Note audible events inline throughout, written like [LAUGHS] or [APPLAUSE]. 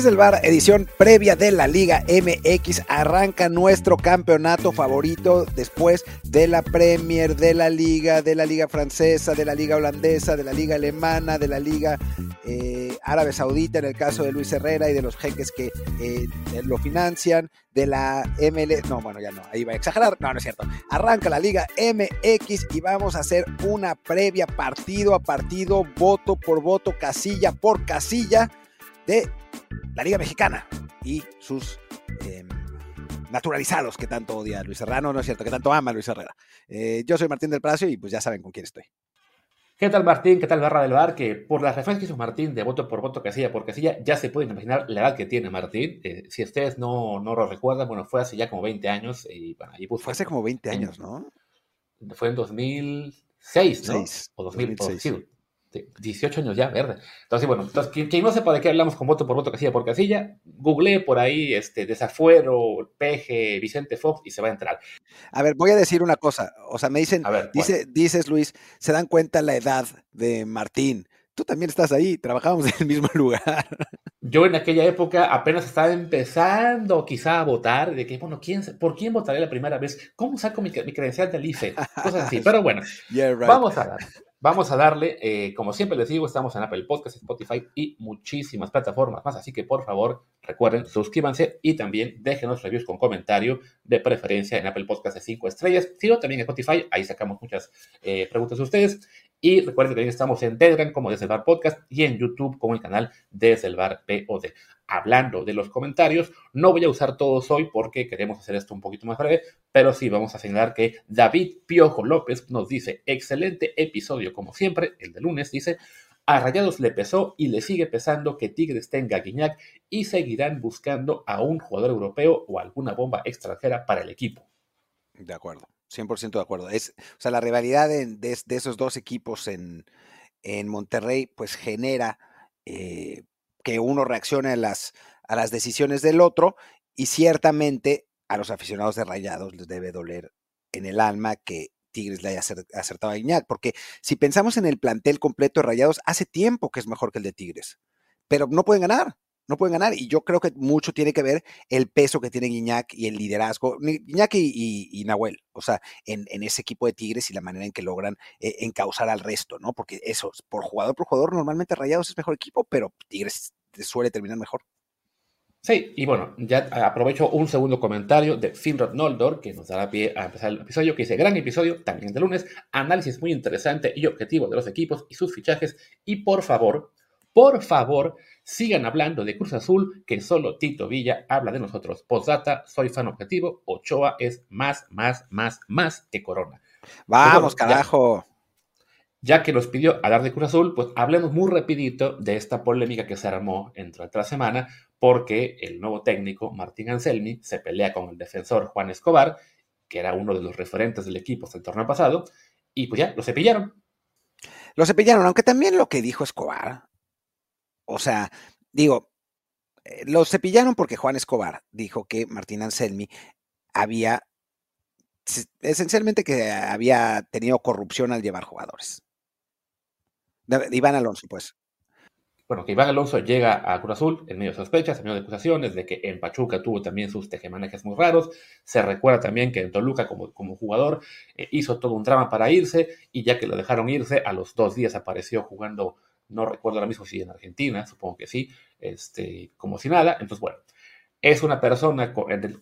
Desde el bar, edición previa de la Liga MX, arranca nuestro campeonato favorito después de la Premier, de la Liga, de la Liga Francesa, de la Liga Holandesa, de la Liga Alemana, de la Liga eh, Árabe Saudita, en el caso de Luis Herrera y de los jeques que eh, lo financian, de la ML, no, bueno, ya no, ahí va a exagerar, no, no es cierto. Arranca la Liga MX y vamos a hacer una previa partido a partido, voto por voto, casilla por casilla de la Liga Mexicana y sus em, naturalizados que tanto odia Luis Serrano, no es cierto, que tanto ama Luis Herrera. Eh, yo soy Martín del Palacio y pues ya saben con quién estoy. ¿Qué tal Martín? ¿Qué tal Barra del Bar? Que por las referencias que hizo Martín de voto por voto, casilla por casilla, ya se pueden imaginar la edad que tiene Martín. Eh, si ustedes no, no lo recuerdan, bueno, fue hace ya como 20 años. Y, bueno, fue hace como 20 años, ¿no? Fue en 2006, ¿no? o 2006. 18 años ya, verde. Entonces, bueno, entonces, quien, no sepa de qué hablamos con voto por voto, casilla por casilla, googleé por ahí este, Desafuero, Peje, Vicente Fox y se va a entrar. A ver, voy a decir una cosa. O sea, me dicen, dice, dices Luis, se dan cuenta la edad de Martín. Tú también estás ahí, trabajamos en el mismo [LAUGHS] lugar. Yo en aquella época apenas estaba empezando quizá a votar, de que, bueno, ¿quién, ¿por quién votaré la primera vez? ¿Cómo saco mi, credencial del IFE? Cosas así. Pero bueno, [LAUGHS] vamos a dar. Vamos a darle, eh, como siempre les digo, estamos en Apple Podcasts, Spotify y muchísimas plataformas más, así que por favor recuerden, suscríbanse y también déjenos reviews con comentario de preferencia en Apple Podcasts de 5 estrellas, sino también en Spotify, ahí sacamos muchas eh, preguntas de ustedes. Y recuerden que estamos en Telegram como Desde el Bar Podcast y en YouTube como el canal Desde el Bar POD hablando de los comentarios. No voy a usar todos hoy porque queremos hacer esto un poquito más breve, pero sí vamos a señalar que David Piojo López nos dice, excelente episodio como siempre, el de lunes dice, a Rayados le pesó y le sigue pesando que Tigres tenga Guiñac y seguirán buscando a un jugador europeo o alguna bomba extranjera para el equipo. De acuerdo, 100% de acuerdo. Es, o sea, la rivalidad de, esos dos equipos en, en Monterrey pues genera eh, que uno reaccione a las, a las decisiones del otro y ciertamente a los aficionados de Rayados les debe doler en el alma que Tigres le haya acertado a Iñak, porque si pensamos en el plantel completo de Rayados, hace tiempo que es mejor que el de Tigres, pero no pueden ganar, no pueden ganar y yo creo que mucho tiene que ver el peso que tiene Iñak y el liderazgo, Iñak y, Nahuel, o sea, en, ese equipo de Tigres y la manera en que logran eh, encauzar al resto, ¿no? Porque eso, por jugador por jugador, normalmente Rayados es mejor equipo, pero Tigres suele terminar mejor. Sí, y bueno, ya aprovecho un segundo comentario de Finrod Noldor, que nos dará pie a empezar el episodio, que dice, gran episodio, también de lunes, análisis muy interesante y objetivo de los equipos y sus fichajes, y por favor, por favor, sigan hablando de Cruz Azul, que solo Tito Villa habla de nosotros. Postdata, soy fan objetivo, Ochoa es más, más, más, más que Corona. Vamos, carajo ya que nos pidió hablar de Cruz Azul, pues hablemos muy rapidito de esta polémica que se armó entre otra semana, porque el nuevo técnico, Martín Anselmi, se pelea con el defensor Juan Escobar, que era uno de los referentes del equipo hasta el torneo pasado, y pues ya, lo cepillaron. Lo cepillaron, aunque también lo que dijo Escobar, o sea, digo, eh, lo cepillaron porque Juan Escobar dijo que Martín Anselmi había, esencialmente que había tenido corrupción al llevar jugadores. Iván Alonso, pues. Bueno, que Iván Alonso llega a Cruz Azul en medio de sospechas, en medio de acusaciones, de que en Pachuca tuvo también sus tejemanejes muy raros. Se recuerda también que en Toluca, como, como jugador, eh, hizo todo un drama para irse, y ya que lo dejaron irse, a los dos días apareció jugando, no recuerdo ahora mismo si en Argentina, supongo que sí, este, como si nada. Entonces, bueno, es una persona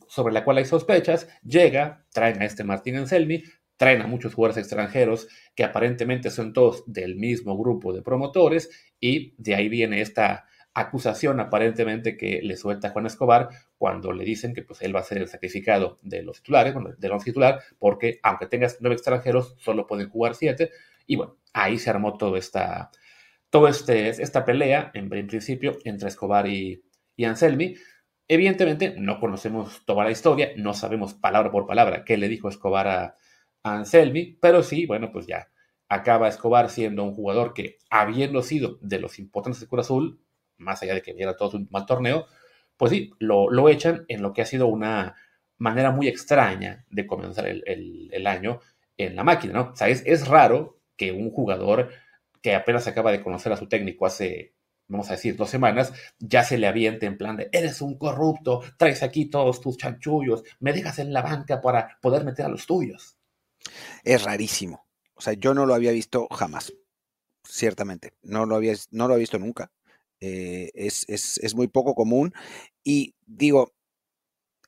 sobre la cual hay sospechas, llega, traen a este Martín Anselmi, traen a muchos jugadores extranjeros que aparentemente son todos del mismo grupo de promotores y de ahí viene esta acusación aparentemente que le suelta Juan Escobar cuando le dicen que pues él va a ser el sacrificado de los titulares, bueno, de los titular, porque aunque tengas nueve extranjeros, solo pueden jugar siete. Y bueno, ahí se armó toda esta, todo este, esta pelea, en, principio, entre Escobar y, Anselmi. Evidentemente, no conocemos toda la historia, no sabemos palabra por palabra qué le dijo Escobar a, Anselmi, pero sí, bueno, pues ya acaba Escobar siendo un jugador que, habiendo sido de los importantes de Cruz Azul, más allá de que viera todo un mal torneo, pues sí, lo, echan en lo que ha sido una manera muy extraña de comenzar el, año en la máquina, ¿no? O sea, es, raro que un jugador que apenas acaba de conocer a su técnico hace vamos a decir, dos semanas, ya se le aviente en plan de, eres un corrupto, traes aquí todos tus chanchullos, me dejas en la banca para poder meter a los tuyos. Es rarísimo. O sea, yo no lo había visto jamás, ciertamente. No lo había, no lo visto nunca. Eh, es, es, es muy poco común. Y digo,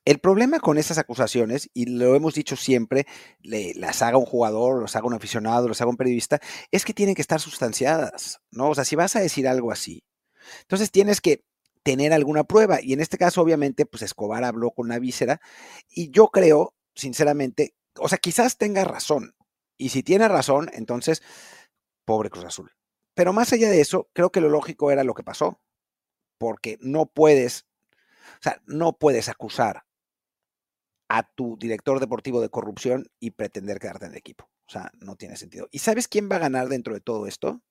el problema con esas acusaciones, y lo hemos dicho siempre, le, las haga un jugador, las haga un aficionado, las haga un periodista, es que tienen que estar sustanciadas, ¿no? O sea, si vas a decir algo así, entonces tienes que tener alguna prueba. Y en este caso, obviamente, pues Escobar habló con una víscera, y yo creo, sinceramente, o sea, quizás tenga razón. Y si tiene razón, entonces, pobre Cruz Azul. Pero más allá de eso, creo que lo lógico era lo que pasó. Porque no puedes, o sea, no puedes acusar a tu director deportivo de corrupción y pretender quedarte en el equipo. O sea, no tiene sentido. ¿Y sabes quién va a ganar dentro de todo esto?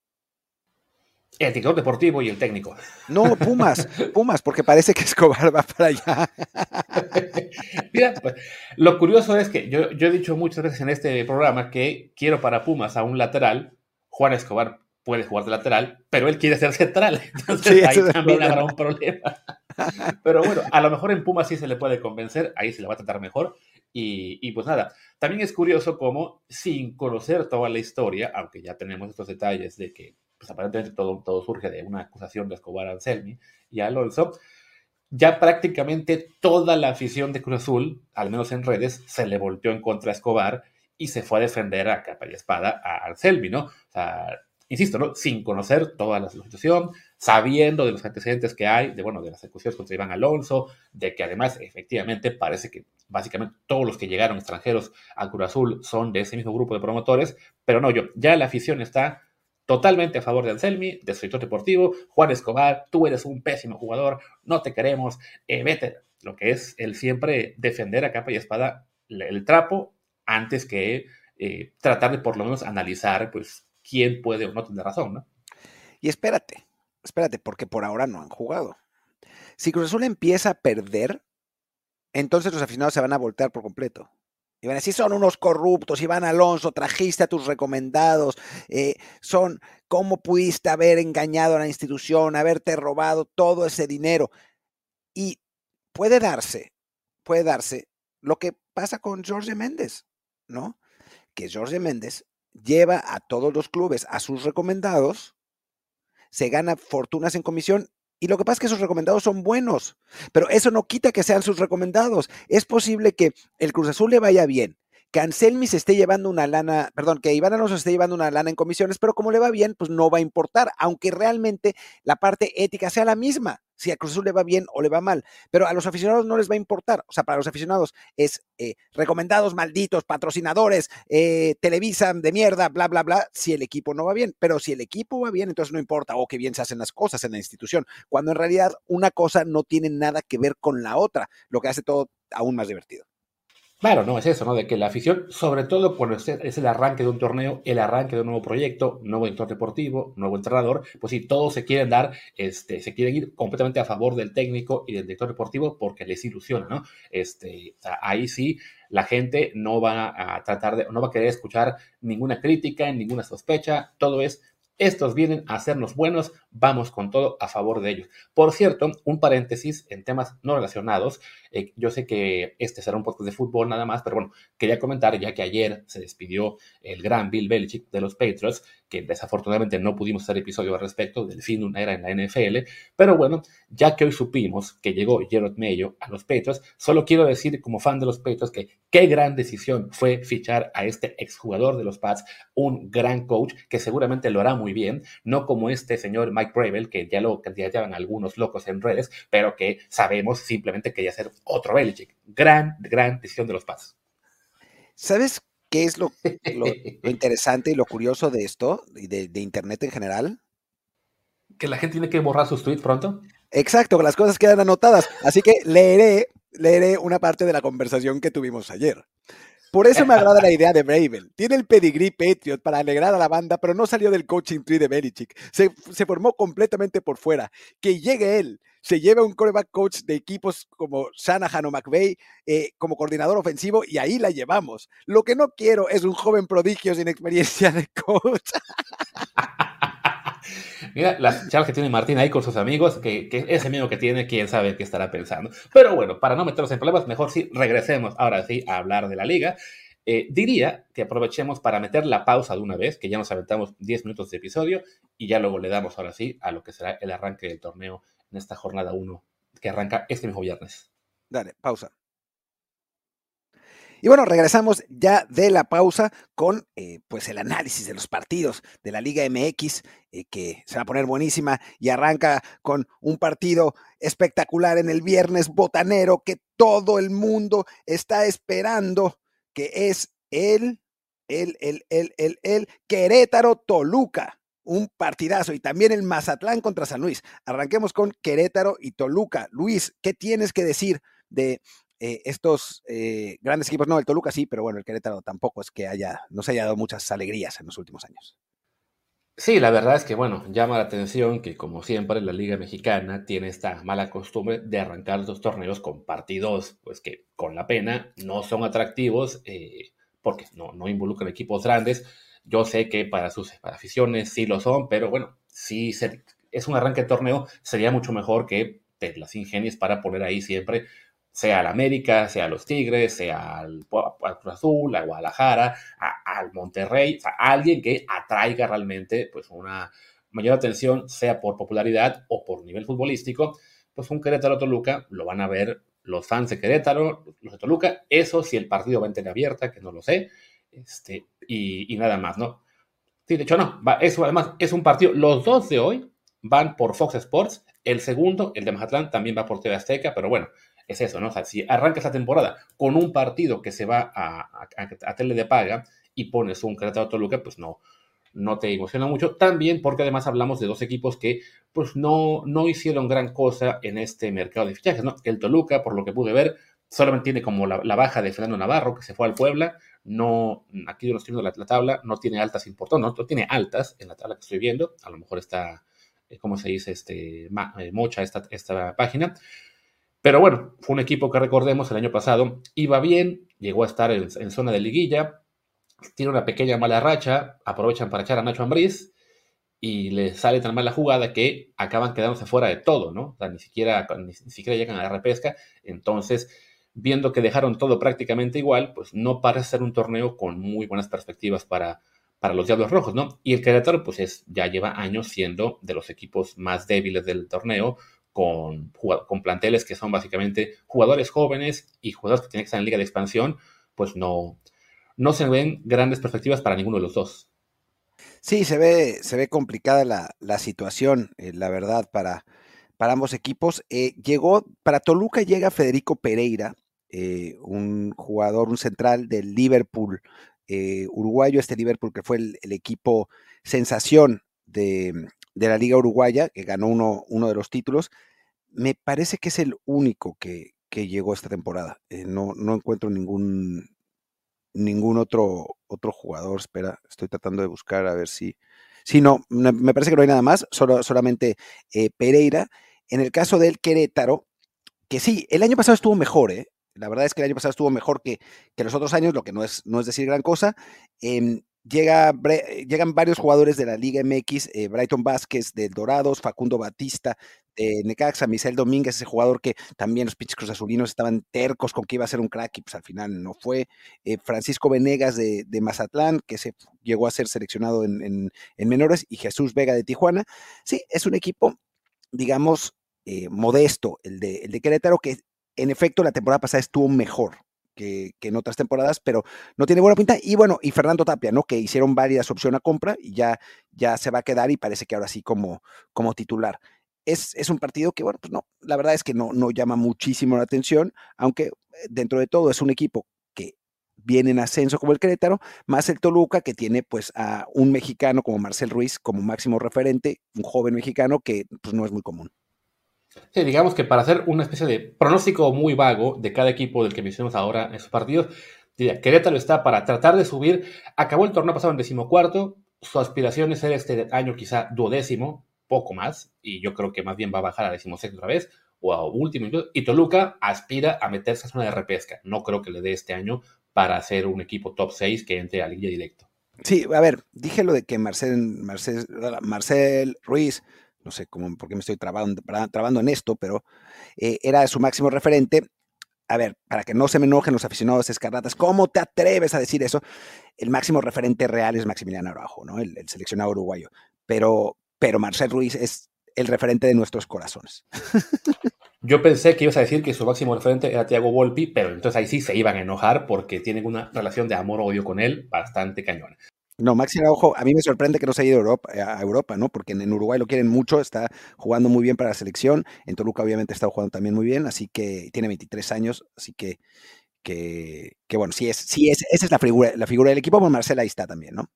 El director deportivo y el técnico. No, Pumas, [LAUGHS] Pumas, porque parece que Escobar va para allá. [LAUGHS] Mira, pues, lo curioso es que yo, yo he dicho muchas veces en este programa que quiero para Pumas a un lateral. Juan Escobar puede jugar de lateral, pero él quiere ser central. [LAUGHS] Entonces ahí también habrá un problema. [LAUGHS] Pero bueno, a lo mejor en Puma sí se le puede convencer, ahí se le va a tratar mejor. Y, pues nada, también es curioso cómo sin conocer toda la historia, aunque ya tenemos estos detalles de que pues aparentemente todo, todo surge de una acusación de Escobar Anselmi y Alonso, ya prácticamente toda la afición de Cruz Azul, al menos en redes, se le volteó en contra a Escobar y se fue a defender a capa y espada a Anselmi, ¿no? O sea, insisto, ¿no? Sin conocer toda la situación, sabiendo de los antecedentes que hay, de, bueno, de las ejecuciones contra Iván Alonso, de que además efectivamente parece que básicamente todos los que llegaron extranjeros a Cruz Azul son de ese mismo grupo de promotores, pero no, yo, ya la afición está totalmente a favor de Anselmi, de su sector deportivo, Juan Escobar, tú eres un pésimo jugador, no te queremos, eh, vete, lo que es el siempre defender a capa y espada el, trapo antes que eh, tratar de por lo menos analizar, pues, quién puede o no tener razón, ¿no? Y espérate, espérate, porque por ahora no han jugado. Si Cruz Azul empieza a perder, entonces los aficionados se van a voltear por completo. Y van a decir, son unos corruptos, Iván Alonso, trajiste a tus recomendados, eh, son, ¿cómo pudiste haber engañado a la institución, haberte robado todo ese dinero? Y puede darse, puede darse lo que pasa con Jorge Méndez, ¿no? Que Jorge Méndez lleva a todos los clubes a sus recomendados, se gana fortunas en comisión y lo que pasa es que sus recomendados son buenos, pero eso no quita que sean sus recomendados. Es posible que el Cruz Azul le vaya bien, que Anselmi se esté llevando una lana, perdón, que Iván Alonso esté llevando una lana en comisiones, pero como le va bien, pues no va a importar, aunque realmente la parte ética sea la misma si a Cruz Azul le va bien o le va mal, pero a los aficionados no les va a importar. O sea, para los aficionados es eh, recomendados malditos, patrocinadores, eh, Televisa de mierda, bla, bla, bla, si el equipo no va bien. Pero si el equipo va bien, entonces no importa, o que bien se hacen las cosas en la institución, cuando en realidad una cosa no tiene nada que ver con la otra, lo que hace todo aún más divertido. Claro, no, es eso, ¿no? De que la afición, sobre todo cuando es, el arranque de un torneo, el arranque de un nuevo proyecto, nuevo director deportivo, nuevo entrenador, pues sí, todos se quieren dar, este, se quieren ir completamente a favor del técnico y del director deportivo porque les ilusiona, ¿no? Este, ahí sí, la gente no va a tratar de, no va a querer escuchar ninguna crítica, ninguna sospecha, todo es estos vienen a hacernos buenos, vamos con todo a favor de ellos. Por cierto, un paréntesis en temas no relacionados. Eh, yo sé que este será un podcast de fútbol nada más, pero bueno, quería comentar ya que ayer se despidió el gran Bill Belichick de los Patriots, que desafortunadamente no pudimos hacer episodio al respecto del fin de una era en la NFL, pero bueno, ya que hoy supimos que llegó Gerard Mayo a los Patriots, solo quiero decir como fan de los Patriots que qué gran decisión fue fichar a este exjugador de los Pats, un gran coach que seguramente lo hará muy bien, no como este señor Mike Bravel, que ya lo llaman algunos locos en redes, pero que sabemos simplemente que ya ser otro Belichick. Gran, gran decisión de los Pats. ¿Sabes ¿Qué es lo, [LAUGHS] interesante y lo curioso de esto y de, Internet en general? Que la gente tiene que borrar sus tweets pronto. Exacto, que las cosas quedan anotadas. Así que leeré, leeré una parte de la conversación que tuvimos ayer. Por eso me agrada la [LAUGHS] idea de Bravel. Tiene el pedigree Patriot para alegrar a la banda, pero no salió del coaching tree de Belichick. Se, se formó completamente por fuera. Que llegue él, se lleva un coreback coach de equipos como Shanahan o McVay eh, como coordinador ofensivo y ahí la llevamos. Lo que no quiero es un joven prodigio sin experiencia de coach. [LAUGHS] Mira, las charlas que tiene Martín ahí con sus amigos, que, que, ese miedo que tiene, quién sabe qué estará pensando. Pero bueno, para no meternos en problemas, mejor sí regresemos ahora sí a hablar de la liga. Eh, diría que aprovechemos para meter la pausa de una vez, que ya nos aventamos 10 minutos de episodio y ya luego le damos ahora sí a lo que será el arranque del torneo en esta jornada 1 que arranca este mismo viernes. Dale, pausa. Y bueno, regresamos ya de la pausa con eh, pues el análisis de los partidos de la Liga MX, eh, que se va a poner buenísima y arranca con un partido espectacular en el viernes botanero que todo el mundo está esperando, que es el, el, el, el, el, el Querétaro Toluca. Un partidazo y también el Mazatlán contra San Luis. Arranquemos con Querétaro y Toluca. Luis, ¿qué tienes que decir de eh, estos eh, grandes equipos, no, el Toluca sí, pero bueno, el Querétaro tampoco es que haya, no se haya dado muchas alegrías en los últimos años. Sí, la verdad es que, bueno, llama la atención que, como siempre, la Liga Mexicana tiene esta mala costumbre de arrancar los torneos con partidos, pues que con la pena no son atractivos eh, porque no, no involucran equipos grandes. Yo sé que para sus aficiones sí lo son, pero bueno, si es un arranque de torneo, sería mucho mejor que te las ingenies para poner ahí siempre sea al América, sea a los Tigres, sea al, Cruz Azul, a Guadalajara, al Monterrey, o sea, alguien que atraiga realmente pues una mayor atención, sea por popularidad o por nivel futbolístico, pues un Querétaro Toluca lo van a ver los fans de Querétaro, los de Toluca, eso si el partido va en tele abierta, que no lo sé, este, y, nada más, ¿no? Sí, de hecho no, eso además es un partido, los dos de hoy van por Fox Sports, el segundo, el de Mazatlán, también va por TV Azteca, pero bueno, es eso, ¿no? O sea, si arrancas la temporada con un partido que se va a, a, tele de paga y pones un Querétaro Toluca, pues no, no te emociona mucho. También porque además hablamos de dos equipos que pues no, no hicieron gran cosa en este mercado de fichajes, ¿no? El Toluca, por lo que pude ver, solamente tiene como la, baja de Fernando Navarro, que se fue al Puebla. No, aquí yo no estoy viendo la, tabla, no tiene altas importantes, no, tiene altas en la tabla que estoy viendo. A lo mejor está, eh, ¿cómo se dice? Este, eh, mocha esta, esta página. Pero bueno, fue un equipo que recordemos el año pasado iba bien, llegó a estar en, zona de liguilla, tiene una pequeña mala racha, aprovechan para echar a Nacho Ambriz y le sale tan mala jugada que acaban quedándose fuera de todo, ¿no? Ni siquiera, ni, siquiera llegan a la repesca. Entonces, viendo que dejaron todo prácticamente igual, pues no parece ser un torneo con muy buenas perspectivas para, para los Diablos Rojos, ¿no? Y el Querétaro, pues es, ya lleva años siendo de los equipos más débiles del torneo, con, con planteles que son básicamente jugadores jóvenes y jugadores que tienen que estar en liga de expansión, pues no, no se ven grandes perspectivas para ninguno de los dos. Sí, se ve, se ve complicada la, situación, eh, la verdad, para, para ambos equipos. Eh, llegó, para Toluca llega Federico Pereira, eh, un jugador, un central del Liverpool, uruguayo, este Liverpool que fue el, equipo sensación de, la Liga Uruguaya, que ganó uno, de los títulos. Me parece que es el único que, llegó esta temporada. Eh, no, encuentro ningún, ningún otro, otro jugador. Espera, estoy tratando de buscar a ver si. Sí, no, me parece que no hay nada más, solo, solamente eh, Pereira. En el caso del Querétaro, que sí, el año pasado estuvo mejor, ¿eh? La verdad es que el año pasado estuvo mejor que, que los otros años, lo que no es, no es decir gran cosa. Em, Llega, llegan varios jugadores de la Liga MX, eh, Brighton Vázquez de Dorados, Facundo Batista de Necaxa, Michel Domínguez, ese jugador que también los pinches cruzazulinos estaban tercos con que iba a ser un crack y pues al final no fue. Eh, Francisco Venegas de, Mazatlán, que se llegó a ser seleccionado en, menores, y Jesús Vega de Tijuana. Sí, es un equipo, digamos, eh, modesto, el de, el de Querétaro, que en efecto la temporada pasada estuvo mejor que, en otras temporadas, pero no tiene buena pinta. Y bueno, y Fernando Tapia, ¿no? Que hicieron varias opciones a compra y ya, ya se va a quedar y parece que ahora sí como, como titular. Es, es, un partido que, bueno, pues no, la verdad es que no, no llama muchísimo la atención, aunque eh, dentro de todo es un equipo que viene en ascenso como el Querétaro, más el Toluca, que tiene pues a un mexicano como Marcel Ruiz como máximo referente, un joven mexicano que pues no es muy común. Sí, digamos que para hacer una especie de pronóstico muy vago de cada equipo del que mencionamos ahora en esos partidos, diría, Querétaro está para tratar de subir, acabó el torneo pasado en decimocuarto, su aspiración es ser este año quizá duodécimo, poco más, y yo creo que más bien va a bajar a decimosexto otra vez, o a último, y Toluca aspira a meterse a zona de repesca, no creo que le dé este año para ser un equipo top 6 que entre a línea directo. Sí, a ver, dije lo de que Marcel, Marcel Ruiz, no sé cómo, por qué me estoy trabando, en esto, pero eh, era su máximo referente. A ver, para que no se me enojen los aficionados escarlatas, ¿cómo te atreves a decir eso? El máximo referente real es Maximiliano Araujo, ¿no? El, el seleccionado uruguayo. Pero, pero Marcel Ruiz es el referente de nuestros corazones. Yo pensé que ibas a decir que su máximo referente era Thiago Volpi, pero entonces ahí sí se iban a enojar porque tienen una relación de amor-odio con él bastante cañona. No, Maxi Araujo, a mí me sorprende que no se haya ido a Europa, a Europa, ¿no? Porque en, Uruguay lo quieren mucho, está jugando muy bien para la selección, en Toluca obviamente está jugando también muy bien, así que tiene 23 años, así que, que, bueno, sí es, sí es, esa es la figura, la figura del equipo, pues Marcela ahí está también, ¿no?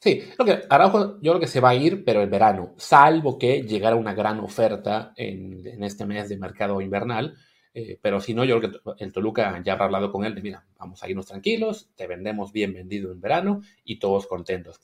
Sí, lo que Araujo yo creo que se va a ir, pero en verano, salvo que llegara una gran oferta en, este mes de mercado invernal. Eh, pero si no, yo creo que el Toluca ya habrá hablado con él de, mira, vamos a irnos tranquilos, te vendemos bien vendido en verano y todos contentos.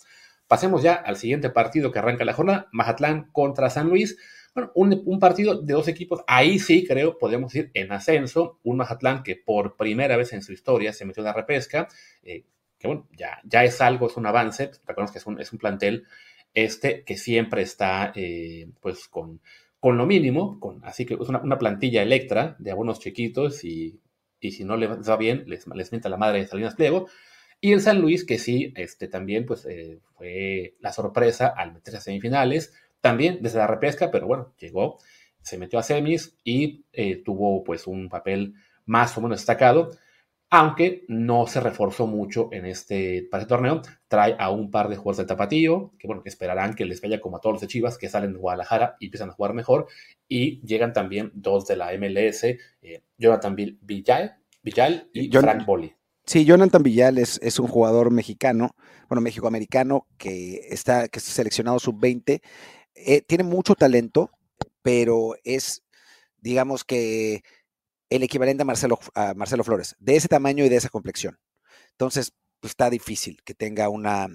Pasemos ya al siguiente partido que arranca la jornada, Mazatlán contra San Luis. Bueno, un, partido de dos equipos, ahí sí creo, podemos ir en ascenso, un Mazatlán que por primera vez en su historia se metió en la repesca, eh, que bueno, ya, ya es algo, es un avance, recordemos que es un, es un plantel este que siempre está eh, pues con, con lo mínimo, con, así que es una, plantilla electra de algunos chiquitos y, y, si no les va bien, les, les mienta la madre de Salinas Pliego. Y el San Luis, que sí, este, también pues, eh, fue la sorpresa al meterse a semifinales, también desde la repesca, pero bueno, llegó, se metió a semis y eh, tuvo pues un papel más o menos destacado aunque no se reforzó mucho en este, para este torneo. Trae a un par de jugadores de Tapatío, que bueno, que esperarán que les vaya como a todos los de Chivas, que salen de Guadalajara y empiezan a jugar mejor. Y llegan también dos de la MLS, eh, Jonathan Villal, Villal y Frank Boli. Sí, Jonathan Villal es, es un jugador mexicano, bueno, mexicoamericano, que está, que está seleccionado sub-20. Eh, tiene mucho talento, pero es, digamos que el equivalente a Marcelo, a Marcelo Flores, de ese tamaño y de esa complexión. Entonces, pues, está difícil que tenga una,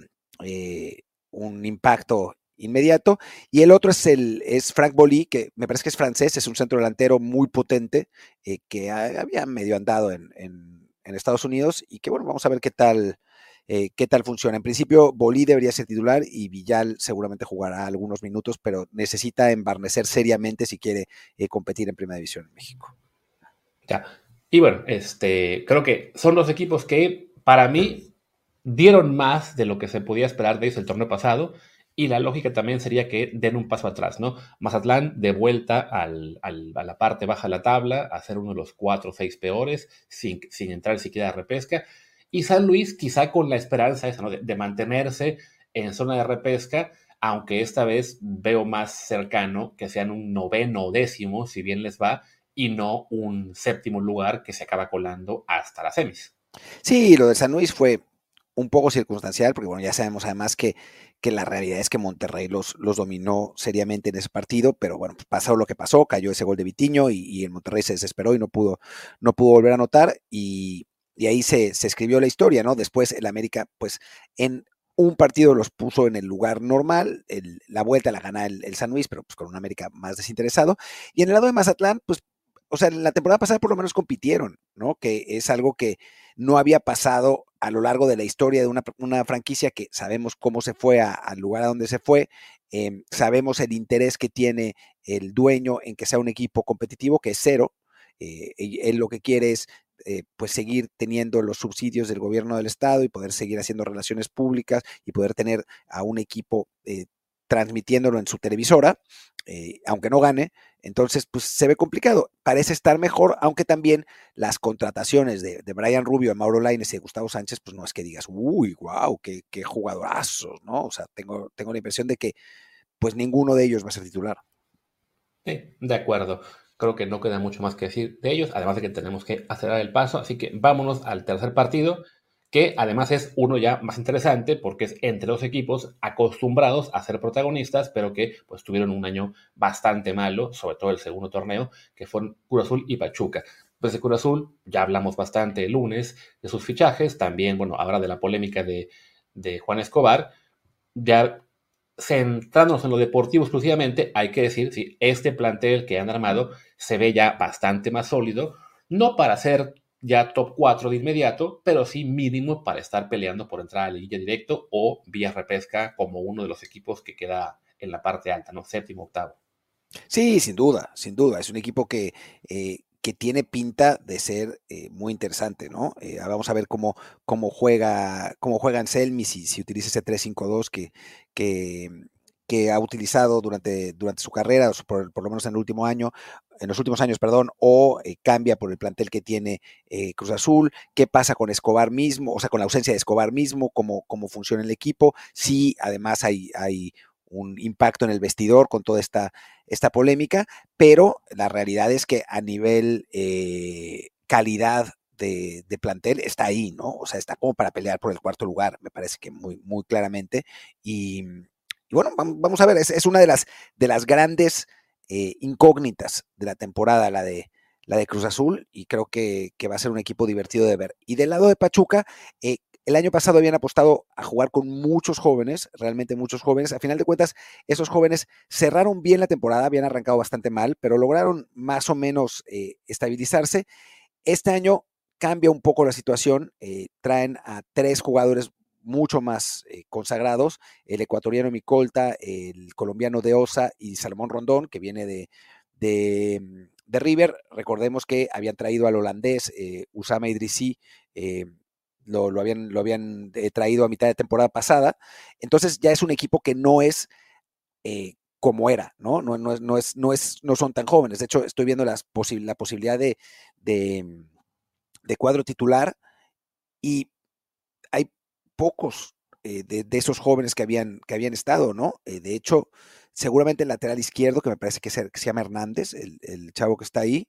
eh, un impacto inmediato. Y el otro es, el, es Frank Bolí, que me parece que es francés, es un centro delantero muy potente, eh, que había medio andado en, Estados Unidos y que, bueno, vamos a ver qué tal, eh, qué tal funciona. En principio, Bolí debería ser titular y Villal seguramente jugará algunos minutos, pero necesita embarnecer seriamente si quiere competir en Primera División en México. Ya. Y bueno, este, creo que son los equipos que para mí dieron más de lo que se podía esperar de ellos el torneo pasado. Y la lógica también sería que den un paso atrás, ¿no? Mazatlán de vuelta al, al, a la parte baja de la tabla, a ser uno de los cuatro o seis peores, sin, sin entrar siquiera a repesca. Y San Luis quizá con la esperanza de, de, mantenerse en zona de repesca, aunque esta vez veo más cercano que sean un noveno o décimo, si bien les va, y no un séptimo lugar que se acaba colando hasta las semis. Sí, lo de San Luis fue un poco circunstancial, porque bueno, ya sabemos además que, que la realidad es que Monterrey los, los dominó seriamente en ese partido, pero bueno, pues pasó lo que pasó, cayó ese gol de Vitiño y, y el Monterrey se desesperó y no pudo, no pudo volver a anotar y, y ahí se, se, escribió la historia, ¿no? Después el América, pues en un partido los puso en el lugar normal, la vuelta la gana el, el, San Luis, pero pues con un América más desinteresado, y en el lado de Mazatlán, pues o sea, la temporada pasada por lo menos compitieron, ¿no? Que es algo que no había pasado a lo largo de la historia de una, franquicia que sabemos cómo se fue al lugar a donde se fue, em, sabemos el interés que tiene el dueño en que sea un equipo competitivo, que es cero. Eh, él lo que quiere es eh, pues seguir teniendo los subsidios del gobierno del estado y poder seguir haciendo relaciones públicas y poder tener a un equipo eh, transmitiéndolo en su televisora, eh, aunque no gane, entonces pues se ve complicado. Parece estar mejor, aunque también las contrataciones de, Brian Rubio, de Mauro Laines y de Gustavo Sánchez, pues no es que digas, uy, wow, qué, qué jugadorazos, ¿no? O sea, tengo, tengo la impresión de que pues ninguno de ellos va a ser titular. Sí, de acuerdo. Creo que no queda mucho más que decir de ellos, además de que tenemos que acelerar el paso, así que vámonos al tercer partido, que además es uno ya más interesante porque es entre dos equipos acostumbrados a ser protagonistas, pero que pues tuvieron un año bastante malo, sobre todo el segundo torneo, que fueron Cruz Azul y Pachuca. Pues de Cruz Azul ya hablamos bastante el lunes de sus fichajes, también, bueno, ahora de la polémica de, de Juan Escobar, ya centrándonos en lo deportivo exclusivamente, hay que decir, si este plantel que han armado se ve ya bastante más sólido, no para ser ya top 4 de inmediato, pero sí mínimo para estar peleando por entrar a la liguilla directo o vía repesca como uno de los equipos que queda en la parte alta, ¿no? Séptimo, octavo. Sí, sin duda, sin duda. Es un equipo que, eh, que tiene pinta de ser eh, muy interesante, ¿no? Eh, vamos a ver cómo, cómo juega, cómo juega Anselmi, si, si utiliza ese 3-5-2 que, que, que, ha utilizado durante, durante su carrera, por, por, lo menos en el último año, en los últimos años, perdón, o cambia por el plantel que tiene Cruz Azul, qué pasa con Escobar mismo, o sea, con la ausencia de Escobar mismo, cómo, cómo funciona el equipo, si además hay, hay un impacto en el vestidor con toda esta, esta polémica, pero la realidad es que a nivel eh, calidad de, plantel está ahí, ¿no? O sea, está como para pelear por el cuarto lugar, me parece que muy, muy claramente. Y, bueno, vamos a ver, es, una de las, de las grandes eh, incógnitas de la temporada, la de, la de Cruz Azul, y creo que, que, va a ser un equipo divertido de ver. Y del lado de Pachuca, eh, el año pasado habían apostado a jugar con muchos jóvenes, realmente muchos jóvenes. A final de cuentas, esos jóvenes cerraron bien la temporada, habían arrancado bastante mal, pero lograron más o menos eh, estabilizarse. Este año cambia un poco la situación. Traen a tres jugadores mucho más eh, consagrados, el ecuatoriano Micolta, el colombiano De Osa y Salomón Rondón, que viene de, de, River. Recordemos que habían traído al holandés Usama Idrissi, lo, habían, lo habían eh, traído a mitad de temporada pasada. Entonces ya es un equipo que no es eh, como era, ¿no? No, no, es, no, es, no, es, no son tan jóvenes. De hecho, estoy viendo las la posibilidad de, de, cuadro titular y pocos eh, de, esos jóvenes que habían, que habían estado, ¿no? de hecho, seguramente el lateral izquierdo, que me parece que se, llama Hernández, el, el, chavo que está ahí,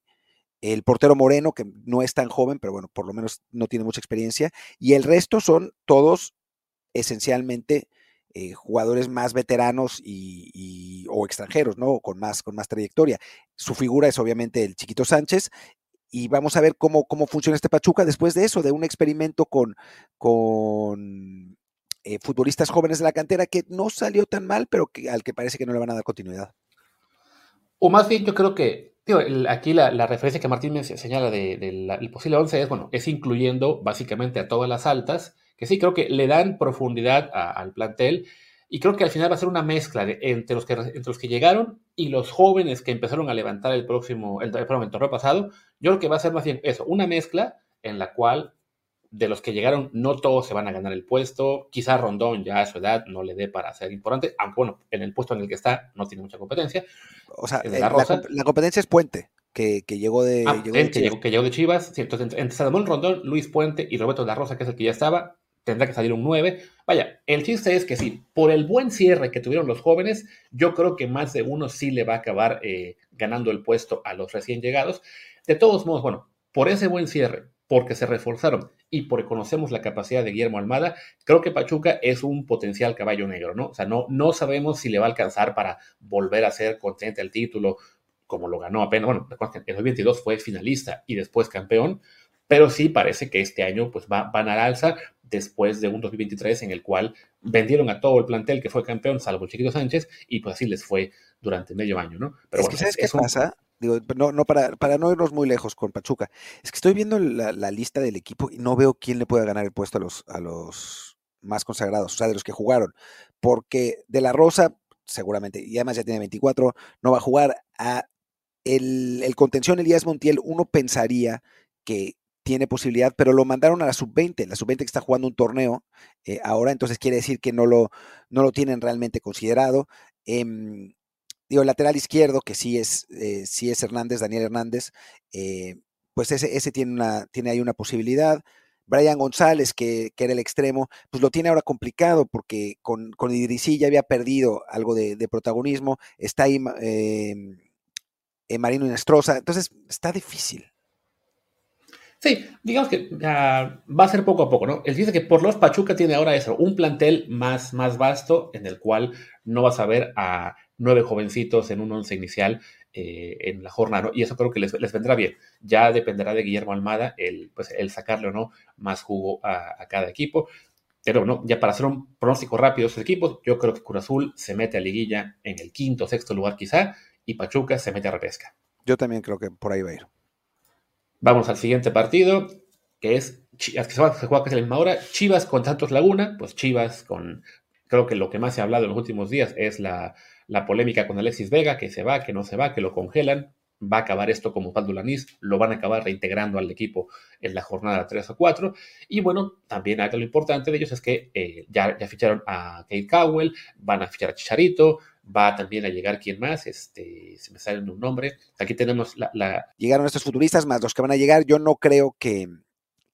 el portero Moreno, que no es tan joven, pero bueno, por lo menos no tiene mucha experiencia, y el resto son todos esencialmente eh, jugadores más veteranos y, o extranjeros, ¿no? Con más, con más trayectoria. Su figura es obviamente el Chiquito Sánchez, y vamos a ver cómo, cómo funciona este Pachuca después de eso, de un experimento con, con eh, futbolistas jóvenes de la cantera que no salió tan mal, pero que, al que parece que no le van a dar continuidad. O más bien, yo creo que aquí la, referencia que Martín me señala del de, posible 11 es, bueno, es incluyendo básicamente a todas las altas, que sí creo que le dan profundidad al plantel y creo que al final va a ser una mezcla entre, los que, entre los que llegaron y los jóvenes que empezaron a levantar el próximo, el, el, el torneo pasado. Yo creo que va a ser más bien eso, una mezcla en la cual de los que llegaron, no todos se van a ganar el puesto. Quizá Rondón ya a su edad no le dé para ser importante, aunque bueno, en el puesto en el que está no tiene mucha competencia. O sea, la, la, competencia es Puente, que, llegó de, ah, llegó de Chivas. Que llegó, de Chivas. entonces, entre, Salomón Rondón, Luis Puente y Roberto de la Rosa, que es el que ya estaba, tendrá que salir un 9. Vaya, el chiste es que sí, por el buen cierre que tuvieron los jóvenes, yo creo que más de uno sí le va a acabar eh, ganando el puesto a los recién llegados. De todos modos, bueno, por ese buen cierre, porque se reforzaron y porque conocemos la capacidad de Guillermo Almada, creo que Pachuca es un potencial caballo negro, ¿no? O sea, no, no sabemos si le va a alcanzar para volver a ser contente al título, como lo ganó apenas, bueno, en el 2022 fue finalista y después campeón, pero sí parece que este año pues va, van al alza después de un 2023 en el cual vendieron a todo el plantel que fue campeón, salvo el Chiquito Sánchez, y pues así les fue durante medio año, ¿no? Pero es que ¿sabes qué pasa? Digo, no, no para, para no irnos muy lejos con Pachuca. Es que estoy viendo la, lista del equipo y no veo quién le pueda ganar el puesto a los, a los más consagrados, o sea, de los que jugaron. Porque De La Rosa, seguramente, y además ya tiene 24, no va a jugar. A el, el contención Elías Montiel, uno pensaría que tiene posibilidad, pero lo mandaron a la sub-20, la sub-20 que está jugando un torneo eh, ahora, entonces quiere decir que no lo, no lo tienen realmente considerado. Eh, digo, el lateral izquierdo, que sí es, eh, sí es Hernández, Daniel Hernández, eh, pues ese, ese tiene, una, tiene ahí una posibilidad. Brian González, que, que, era el extremo, pues lo tiene ahora complicado porque con, con Idrisí ya había perdido algo de, protagonismo. Está ahí eh, Marino Inestrosa, entonces está difícil. Sí, digamos que va a ser poco a poco, ¿no? El dice que por los Pachuca tiene ahora eso, un plantel más, más vasto en el cual no vas a ver a nueve jovencitos en un once inicial eh, en la jornada, Y eso creo que les, vendrá bien. Ya dependerá de Guillermo Almada el, pues, el sacarle o no más jugo a, cada equipo. Pero no, ya para hacer un pronóstico rápido de esos equipos, yo creo que Cruz Azul se mete a liguilla en el quinto o sexto lugar quizá, y Pachuca se mete a repesca. Yo también creo que por ahí va a ir. Vamos al siguiente partido. que es que se juega casi la misma hora, Chivas con Santos Laguna, pues Chivas con, creo que lo que más se ha hablado en los últimos días es la, la polémica con Alexis Vega, que se va, que no se va, que lo congelan, va a acabar esto como Osvaldo Lanís, lo van a acabar reintegrando al equipo en la jornada 3 o 4. Y bueno, también algo importante de ellos es que eh, ya, ya ficharon a Kate Cowell, van a fichar a Chicharito, va también a llegar quién más, este, se me sale un nombre. Aquí tenemos la, Llegaron estos futuristas más los que van a llegar. Yo no creo que,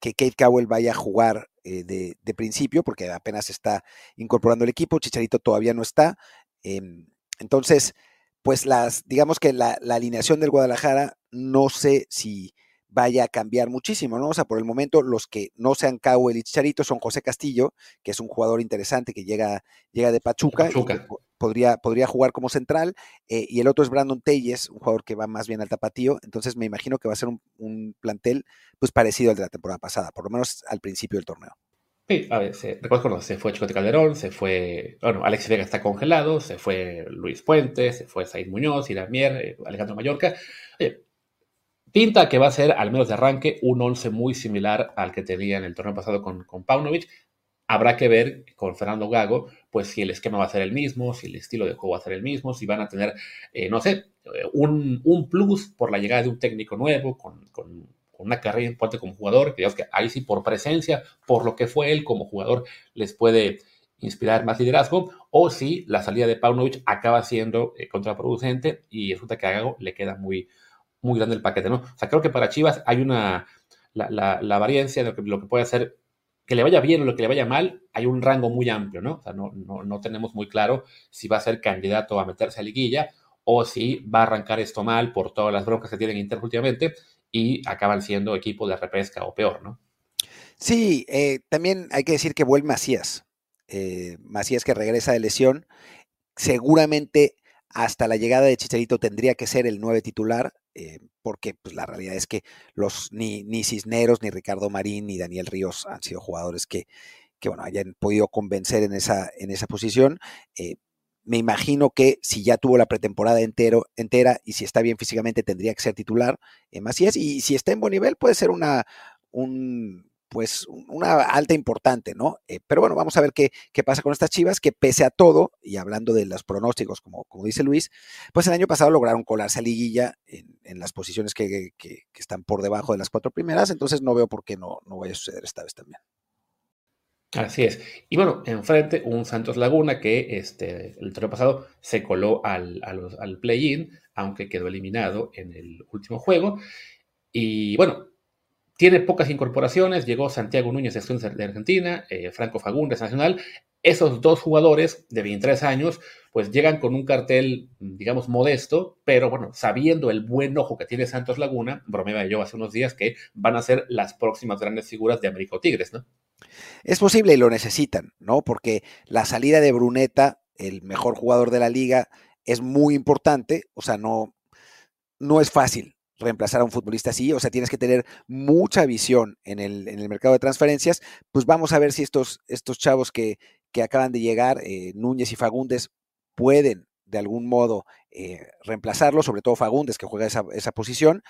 que Kate Cowell vaya a jugar eh, de, de, principio, porque apenas está incorporando el equipo. Chicharito todavía no está. Eh, entonces, pues las, digamos que la, alineación del Guadalajara no sé si vaya a cambiar muchísimo, ¿no? O sea, por el momento los que no sean Cowell y Chicharito son José Castillo, que es un jugador interesante que llega, llega de Pachuca, podría, podría jugar como central, eh, y el otro es Brandon Telles, un jugador que va más bien al tapatío, entonces me imagino que va a ser un, un plantel pues parecido al de la temporada pasada, por lo menos al principio del torneo. Sí, a ver, se, se fue Chicote Calderón, se fue, bueno, Alex Vega está congelado, se fue Luis Puente, se fue Said Muñoz, Irán Mier, eh, Alejandro Mallorca. Oye, pinta que va a ser, al menos de arranque, un once muy similar al que tenía en el torneo pasado con, con Paunovic. Habrá que ver con Fernando Gago, pues si el esquema va a ser el mismo, si el estilo de juego va a ser el mismo, si van a tener, eh, no sé, un, un, plus por la llegada de un técnico nuevo, con, con una carrera importante como jugador, que digamos que ahí sí por presencia, por lo que fue él como jugador, les puede inspirar más liderazgo, o si la salida de Paunovic acaba siendo eh, contraproducente y resulta que a Gago le queda muy, muy grande el paquete, ¿no? O sea, creo que para Chivas hay una, la, la, la variancia de lo que, lo que, puede hacer, que le vaya bien o lo que le vaya mal, hay un rango muy amplio, ¿no? O sea, no, no, no tenemos muy claro si va a ser candidato a meterse a liguilla o si va a arrancar esto mal por todas las broncas que tienen Inter últimamente y acaban siendo equipo de repesca o peor, ¿no? Sí, eh, también hay que decir que vuelve Macías. Eh, Macías que regresa de lesión. Seguramente hasta la llegada de Chicharito tendría que ser el nueve titular, eh, porque pues, la realidad es que los, ni, ni, Cisneros, ni Ricardo Marín, ni Daniel Ríos han sido jugadores que, que bueno, hayan podido convencer en esa, en esa posición. Eh, me imagino que si ya tuvo la pretemporada entero, entera y si está bien físicamente tendría que ser titular eh, Macías y si está en buen nivel puede ser una, un, pues una alta importante, ¿no? Eh, pero bueno, vamos a ver qué, qué, pasa con estas Chivas, que pese a todo, y hablando de los pronósticos, como, como dice Luis, pues el año pasado lograron colarse a liguilla en, en las posiciones que, que, están por debajo de las cuatro primeras, entonces no veo por qué no, no vaya a suceder esta vez también. Así es. Y bueno, enfrente un Santos Laguna que este, el torneo pasado se coló al, al play-in, aunque quedó eliminado en el último juego. Y bueno, tiene pocas incorporaciones. Llegó Santiago Núñez de Argentina, eh, Franco Fagundes Nacional. Esos dos jugadores de 23 años, pues llegan con un cartel, digamos, modesto, pero bueno, sabiendo el buen ojo que tiene Santos Laguna, bromeaba yo hace unos días que van a ser las próximas grandes figuras de América Tigres, ¿no? Es posible y lo necesitan, ¿no? Porque la salida de Bruneta, el mejor jugador de la liga, es muy importante, o sea, no, no es fácil reemplazar a un futbolista así, o sea, tienes que tener mucha visión en el, en el mercado de transferencias, pues vamos a ver si estos, estos chavos que, que acaban de llegar, eh, Núñez y Fagundes, pueden de algún modo eh, reemplazarlo, sobre todo Fagundes, que juega esa, esa posición,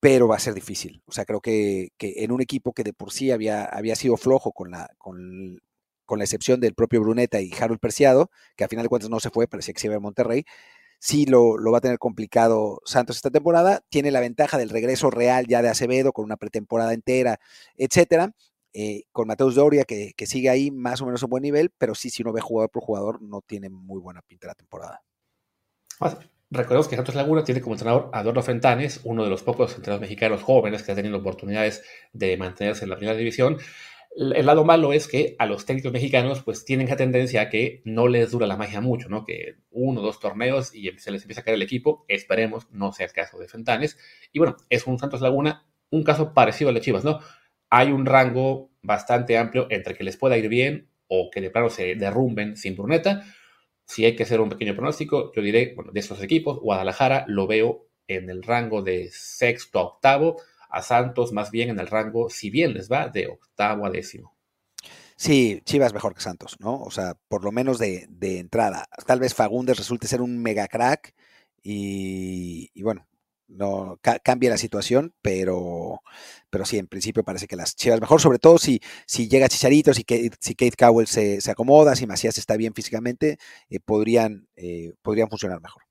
pero va a ser difícil. O sea, creo que, que, en un equipo que de por sí había, había sido flojo con la, con, con la excepción del propio Bruneta y Harold Perciado, que al final de cuentas no se fue, parecía que se iba a Monterrey, sí lo, lo, va a tener complicado Santos esta temporada. Tiene la ventaja del regreso real ya de Acevedo, con una pretemporada entera, etcétera. Eh, con Mateus Doria, que, que, sigue ahí más o menos a buen nivel, pero sí, si uno ve jugador por jugador, no tiene muy buena pinta la temporada. Recordemos que Santos Laguna tiene como entrenador a Adorno Fentanes, uno de los pocos entrenadores mexicanos jóvenes que ha tenido oportunidades de mantenerse en la primera división. El lado malo es que a los técnicos mexicanos pues tienen la tendencia a que no les dura la magia mucho, ¿no? Que uno o dos torneos y se les empieza a caer el equipo. Esperemos no sea el caso de Fentanes. Y bueno, es un Santos Laguna, un caso parecido al de Chivas, ¿no? Hay un rango bastante amplio entre que les pueda ir bien o que de plano se derrumben sin Bruneta si hay que hacer un pequeño pronóstico, yo diré, bueno, de estos equipos, Guadalajara lo veo en el rango de sexto a octavo, a Santos más bien en el rango, si bien les va, de octavo a décimo. Sí, Chivas mejor que Santos, ¿no? O sea, por lo menos de, de entrada. Tal vez Fagundes resulte ser un mega crack y, bueno, no cambia la situación, pero, pero sí, en principio parece que las Chivas mejor, sobre todo si, si llega Chicharito, si Kate, si Kate Cowell se, se, acomoda, si Macías está bien físicamente, eh, podrían, eh, podrían funcionar mejor.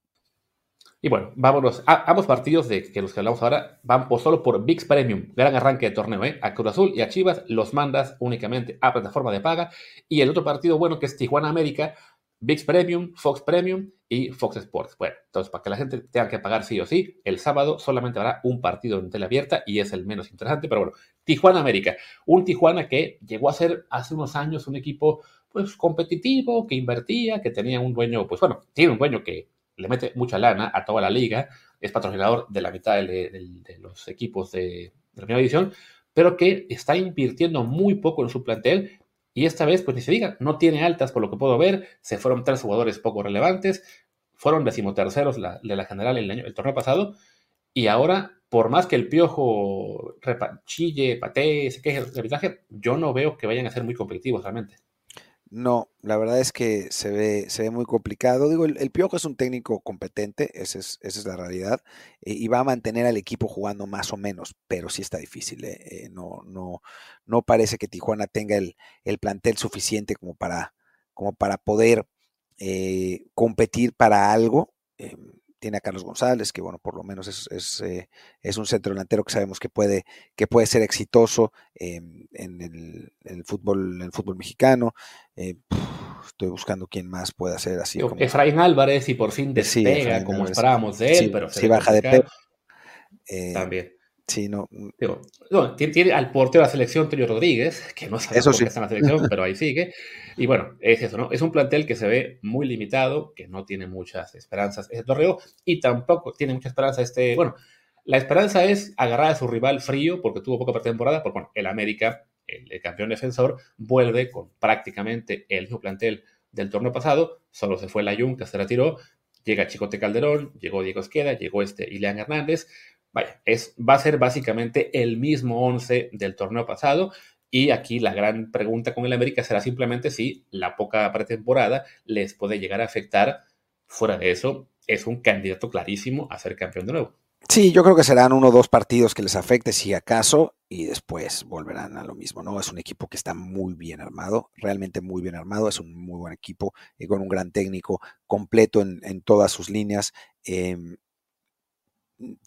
Y bueno, vámonos. A, ambos partidos de que los que hablamos ahora van por, solo por VIX Premium. Gran arranque de torneo, ¿eh? A Cruz Azul y a Chivas los mandas únicamente a plataforma de paga. Y el otro partido bueno que es Tijuana América, VIX Premium, Fox Premium y Fox Sports. Bueno, entonces para que la gente tenga que pagar sí o sí, el sábado solamente habrá un partido en tele abierta y es el menos interesante. Pero bueno, Tijuana América. Un Tijuana que llegó a ser hace unos años un equipo pues competitivo, que invertía, que tenía un dueño, pues bueno, tiene un dueño que le mete mucha lana a toda la liga, es patrocinador de la mitad de, los equipos de, la primera división, pero que está invirtiendo muy poco en su plantel y esta vez, pues ni se diga, no tiene altas por lo que puedo ver, se fueron tres jugadores poco relevantes, fueron decimoterceros de la general el, año, el torneo pasado y ahora, por más que el piojo chille, patee, se queje de arbitraje, yo no veo que vayan a ser muy competitivos realmente. No, la verdad es que se ve, se ve muy complicado. Digo, el, Piojo es un técnico competente, esa es, esa es la realidad, eh, y va a mantener al equipo jugando más o menos, pero sí está difícil. Eh, eh, no, no, no parece que Tijuana tenga el, el plantel suficiente como para, como para poder competir para algo. Tiene a Carlos González, que bueno, por lo menos es, es, eh, un centro delantero que sabemos que puede, que puede ser exitoso en, el, fútbol, el fútbol mexicano. Eh, estoy buscando quién más pueda ser así. Como... Efraín Álvarez, y por fin despega, como esperábamos de él, pero si baja de peso. Eh, También. Sí, no. Mm. tiene, al portero de la selección, Antonio Rodríguez, [LAUGHS] que no sabe por qué está en la selección, pero ahí sigue. Y bueno, es eso, ¿no? Es un plantel que se ve muy limitado, que no tiene muchas esperanzas ese torneo, y tampoco tiene mucha esperanza este. Bueno, la esperanza es agarrar a su rival frío, porque tuvo poca pretemporada, porque bueno, el América, el, campeón defensor, vuelve con prácticamente el mismo plantel del torneo pasado, solo se fue la Jun, que se retiró, llega Chicote Calderón, llegó Diego Esqueda, llegó este Ileán Hernández, Vaya, es, va a ser básicamente el mismo 11 del torneo pasado. Y aquí la gran pregunta con el América será simplemente si la poca pretemporada les puede llegar a afectar. Fuera de eso, es un candidato clarísimo a ser campeón de nuevo. Sí, yo creo que serán uno o dos partidos que les afecte, si acaso, y después volverán a lo mismo, ¿no? Es un equipo que está muy bien armado, realmente muy bien armado, es un muy buen equipo y con un gran técnico completo en, todas sus líneas. Em,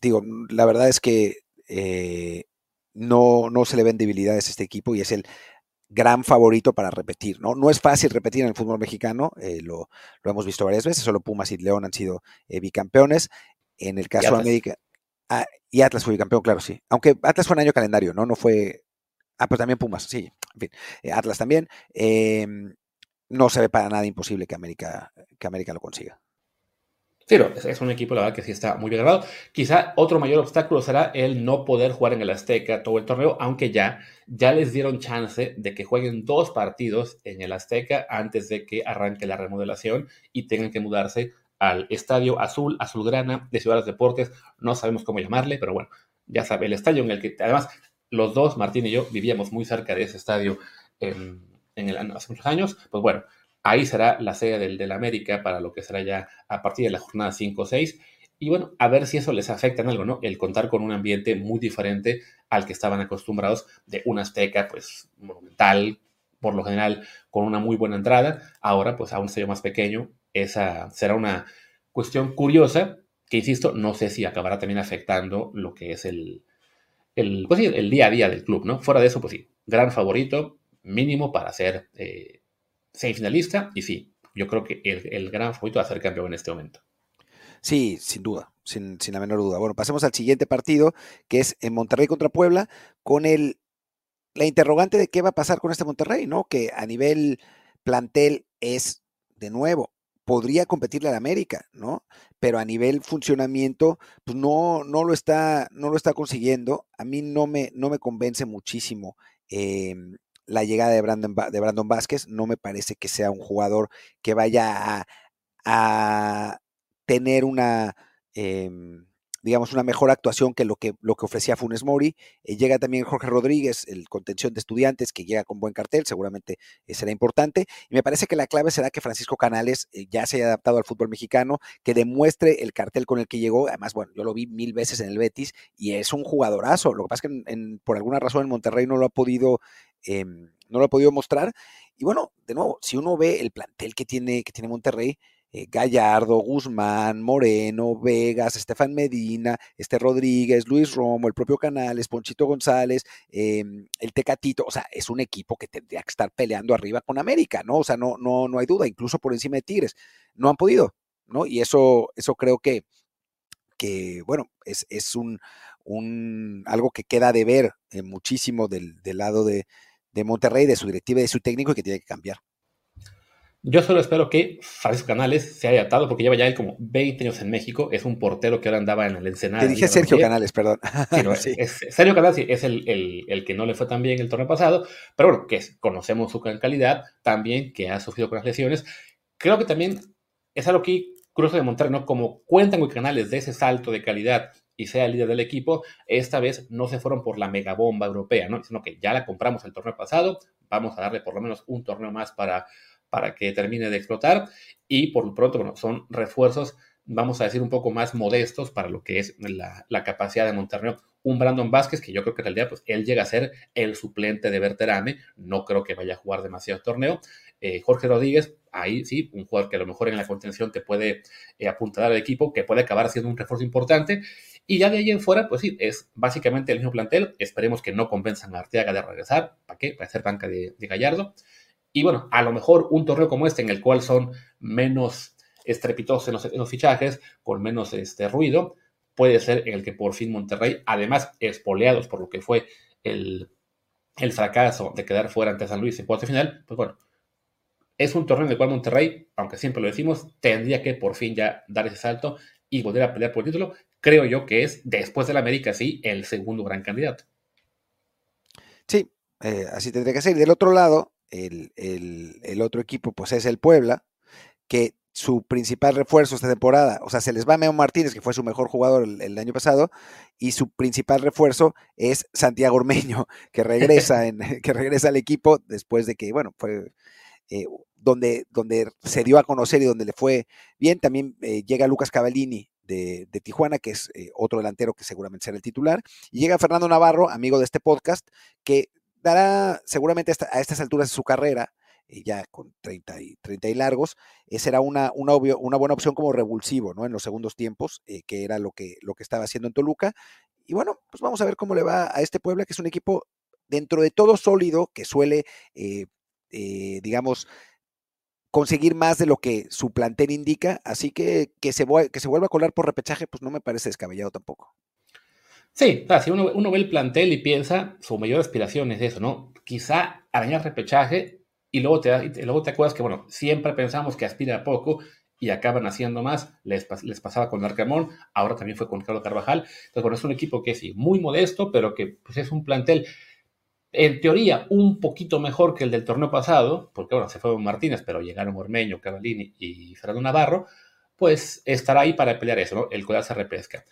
digo, la verdad es que eh, no, no se le ven debilidades a este equipo y es el gran favorito para repetir, ¿no? No es fácil repetir en el fútbol mexicano, eh, lo, hemos visto varias veces, solo Pumas y León han sido eh, bicampeones. En el caso de América, ah, y Atlas fue bicampeón, claro, sí. Aunque Atlas fue un año calendario, ¿no? No fue. Ah, pero también Pumas, sí, en fin. Atlas también. No se ve para nada imposible que América, que América lo consiga. Pero es un equipo, la verdad, que sí está muy bien. Quizá otro mayor obstáculo será el no poder jugar en el Azteca todo el torneo, aunque ya, ya les dieron chance de que jueguen dos partidos en el Azteca antes de que arranque la remodelación y tengan que mudarse al Estadio Azul, Azulgrana de Ciudad de Deportes. No sabemos cómo llamarle, pero bueno, ya sabe, el estadio en el que, además, los dos, Martín y yo, vivíamos muy cerca de ese estadio en, en hace muchos años. Pues bueno, Ahí será la sede del, América para lo que será ya a partir de la jornada 5 o 6. Y bueno, a ver si eso les afecta en algo, ¿no? El contar con un ambiente muy diferente al que estaban acostumbrados de una Azteca, pues, monumental, por lo general, con una muy buena entrada. Ahora, pues, a un sello más pequeño, esa será una cuestión curiosa que, insisto, no sé si acabará también afectando lo que es el, el, pues el día a día del club, ¿no? Fuera de eso, pues sí, gran favorito, mínimo para ser eh, semifinalista y sí, yo creo que el, gran favorito va a ser campeón en este momento. Sí, sin duda, sin, la menor duda. Bueno, pasemos al siguiente partido, que es en Monterrey contra Puebla, con el, la interrogante de qué va a pasar con este Monterrey, ¿no? Que a nivel plantel es, de nuevo, podría competirle al América, ¿no? Pero a nivel funcionamiento, pues no, no, lo, está, no lo está consiguiendo. A mí no me, no me convence muchísimo em, la llegada de Brandon, de Brandon Vázquez. No me parece que sea un jugador que vaya a, tener una, em, digamos, una mejor actuación que lo que, lo que ofrecía Funes Mori. Eh, llega también Jorge Rodríguez, el contención de estudiantes, que llega con buen cartel, seguramente eh, será importante. Y me parece que la clave será que Francisco Canales eh, ya se haya adaptado al fútbol mexicano, que demuestre el cartel con el que llegó. Además, bueno, yo lo vi mil veces en el Betis y es un jugadorazo. Lo que pasa es que por alguna razón en Monterrey no lo ha podido, em, no lo ha podido mostrar. Y bueno, de nuevo, si uno ve el plantel que tiene, que tiene Monterrey, eh, Gallardo, Guzmán, Moreno, Vegas, Estefan Medina, este Rodríguez, Luis Romo, el propio Canales, Ponchito González, em, el Tecatito, o sea, es un equipo que tendría que estar peleando arriba con América, ¿no? O sea, no, no, no hay duda, incluso por encima de Tigres. No han podido, ¿no? Y eso, eso creo que, que bueno, es, es un, un, algo que queda de ver eh, muchísimo del, del lado de, de Monterrey, de su directiva y de su técnico y que tiene que cambiar. Yo solo espero que Francisco Canales se haya atado, porque lleva ya él como 20 años en México. Es un portero que ahora andaba en el Ensenada. Te dije [LAUGHS] Sergio Canales, perdón. Sergio Canales es el, el, que no le fue tan bien el torneo pasado, pero bueno, que conocemos su calidad, también que ha sufrido con las lesiones. Creo que también es algo que Cruz de Monterrey, ¿no? Como cuentan con Canales de ese salto de calidad y sea el líder del equipo, esta vez no se fueron por la megabomba europea, ¿no? Sino que ya la compramos el torneo pasado, vamos a darle por lo menos un torneo más para para que termine de explotar y por lo pronto bueno, son refuerzos, vamos a decir, un poco más modestos para lo que es la, capacidad de Monterrey. Un Brandon Vázquez, que yo creo que en realidad pues, él llega a ser el suplente de Berterame, no creo que vaya a jugar demasiado torneo. Eh, Jorge Rodríguez, ahí sí, un jugador que a lo mejor en la contención te puede eh, apuntar al equipo, que puede acabar siendo un refuerzo importante. Y ya de ahí en fuera, pues sí, es básicamente el mismo plantel. Esperemos que no convenzan a Arteaga de regresar. ¿Para qué? Para ser banca de Gallardo. Y bueno, a lo mejor un torneo como este, en el cual son menos estrepitosos en los, fichajes, con menos este, ruido, puede ser en el que por fin Monterrey, además espoleados por lo que fue el, fracaso de quedar fuera ante San Luis en cuarto final, pues bueno, es un torneo en el cual Monterrey, aunque siempre lo decimos, tendría que por fin ya dar ese salto y volver a pelear por el título. Creo yo que es, después del América, sí, el segundo gran candidato. Sí, eh, así tendría que ser. Del otro lado, el, otro equipo pues es el Puebla, que su principal refuerzo esta temporada, o sea, se les va Meo Martínez, que fue su mejor jugador el, año pasado, y su principal refuerzo es Santiago Ormeño, [LAUGHS] que regresa, en, [LAUGHS] que regresa al equipo después de que, bueno, fue eh, donde, donde se dio a conocer y donde le fue bien. También eh, llega Lucas Cavallini de, Tijuana, que es eh, otro delantero que seguramente será el titular, y llega Fernando Navarro, amigo de este podcast, que dará seguramente a estas alturas de su carrera, eh, ya con 30 y, 30 y largos, eh, será una, una, una, buena opción como revulsivo, ¿no? En los segundos tiempos, que era lo que, lo que estaba haciendo en Toluca. Y bueno, pues vamos a ver cómo le va a este Puebla, que es un equipo dentro de todo sólido, que suele, digamos, conseguir más de lo que su plantel indica, así que que se, que se vuelva a colar por repechaje, pues no me parece descabellado tampoco. Sí, si uno, ve el plantel y piensa, su mayor aspiración es eso, ¿no? Quizá arañar repechaje y luego te, luego te acuerdas que, bueno, siempre pensamos que aspira a poco y acaban haciendo más. Les, les pasaba con Arcamón, ahora también fue con Carlos Carvajal. Entonces, bueno, es un equipo que sí, muy modesto, pero que pues, es un plantel, en teoría, un poquito mejor que el del torneo pasado, porque, bueno, se fue Martínez, pero llegaron Ormeño, Cavallini y Fernando Navarro, pues estará ahí para pelear eso, ¿no? El cual se repesca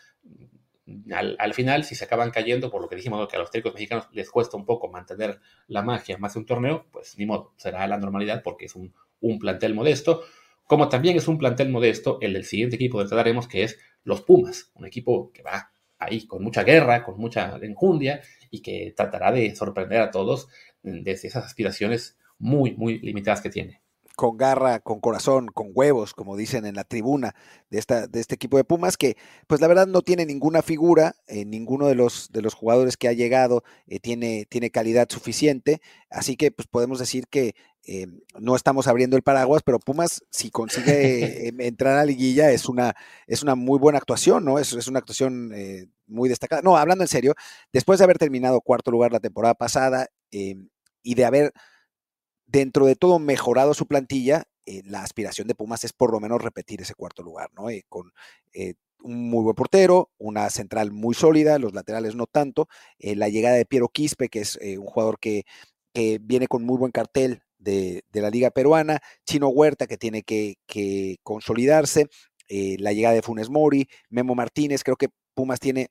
al, final, si se acaban cayendo, por lo que dijimos, que a los técnicos mexicanos les cuesta un poco mantener la magia más de un torneo, pues ni modo, será la normalidad porque es un, plantel modesto. Como también es un plantel modesto el del siguiente equipo del que trataremos, que es los Pumas, un equipo que va ahí con mucha guerra, con mucha enjundia y que tratará de sorprender a todos desde esas aspiraciones muy, muy limitadas que tiene. Con garra, con corazón, con huevos, como dicen en la tribuna de, esta, de este equipo de Pumas, que pues la verdad no tiene ninguna figura, eh, ninguno de los, de los jugadores que ha llegado eh, tiene, tiene calidad suficiente, así que pues podemos decir que eh, no estamos abriendo el paraguas, pero Pumas si consigue [LAUGHS] em, entrar a la liguilla es una, es una muy buena actuación, ¿no? Es, es una actuación muy destacada. No, hablando en serio, después de haber terminado cuarto lugar la temporada pasada em, y de haber dentro de todo mejorado su plantilla, eh, la aspiración de Pumas es por lo menos repetir ese cuarto lugar, ¿no? Eh, con eh, un muy buen portero, una central muy sólida, los laterales no tanto, la llegada de Piero Quispe, que es un jugador que, viene con muy buen cartel de, la liga peruana, Chino Huerta, que tiene que, consolidarse, la llegada de Funes Mori, Memo Martínez, creo que Pumas tiene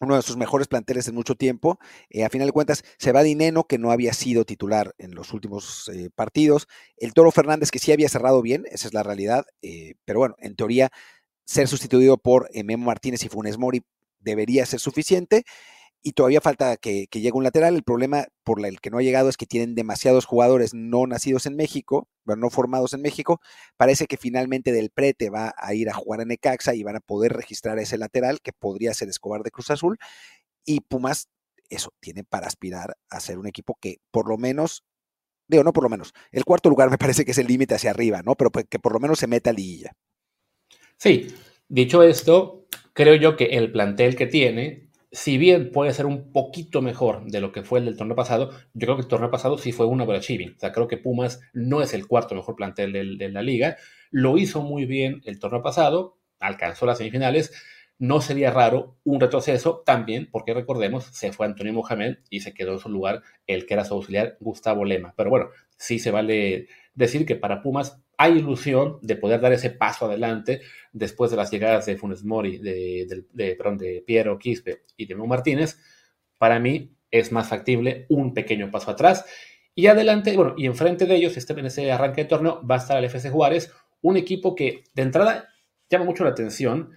uno de sus mejores planteles en mucho tiempo. Eh, a final de cuentas, se va Dineno, que no había sido titular en los últimos eh, partidos. El Toro Fernández, que sí había cerrado bien, esa es la realidad. Eh, pero bueno, en teoría, ser sustituido por Memo Martínez y Funes Mori debería ser suficiente y todavía falta que, llegue un lateral. El problema por el que no ha llegado es que tienen demasiados jugadores no nacidos en México, bueno, no formados en México. Parece que finalmente Del Prete va a ir a jugar a Necaxa y van a poder registrar ese lateral que podría ser Escobar de Cruz Azul. Y Pumas, eso, tiene para aspirar a ser un equipo que por lo menos, digo, no por lo menos, el cuarto lugar me parece que es el límite hacia arriba, ¿no? Pero pues que por lo menos se meta a liguilla. Sí, dicho esto, creo yo que el plantel que tiene si bien puede ser un poquito mejor de lo que fue el del torneo pasado, yo creo que el torneo pasado sí fue un overachieving. O sea, creo que Pumas no es el cuarto mejor plantel de, la liga. Lo hizo muy bien el torneo pasado, alcanzó las semifinales. No sería raro un retroceso también, porque recordemos, se fue Antonio Mohamed y se quedó en su lugar el que era su auxiliar, Gustavo Lema. Pero bueno, sí se vale decir que para Pumas hay ilusión de poder dar ese paso adelante después de las llegadas de Funes Mori, de, de, Piero Quispe y de Memo Martínez. Para mí es más factible un pequeño paso atrás. Y adelante, bueno, y enfrente de ellos, este, en ese arranque de torneo, va a estar el FC Juárez, un equipo que de entrada llama mucho la atención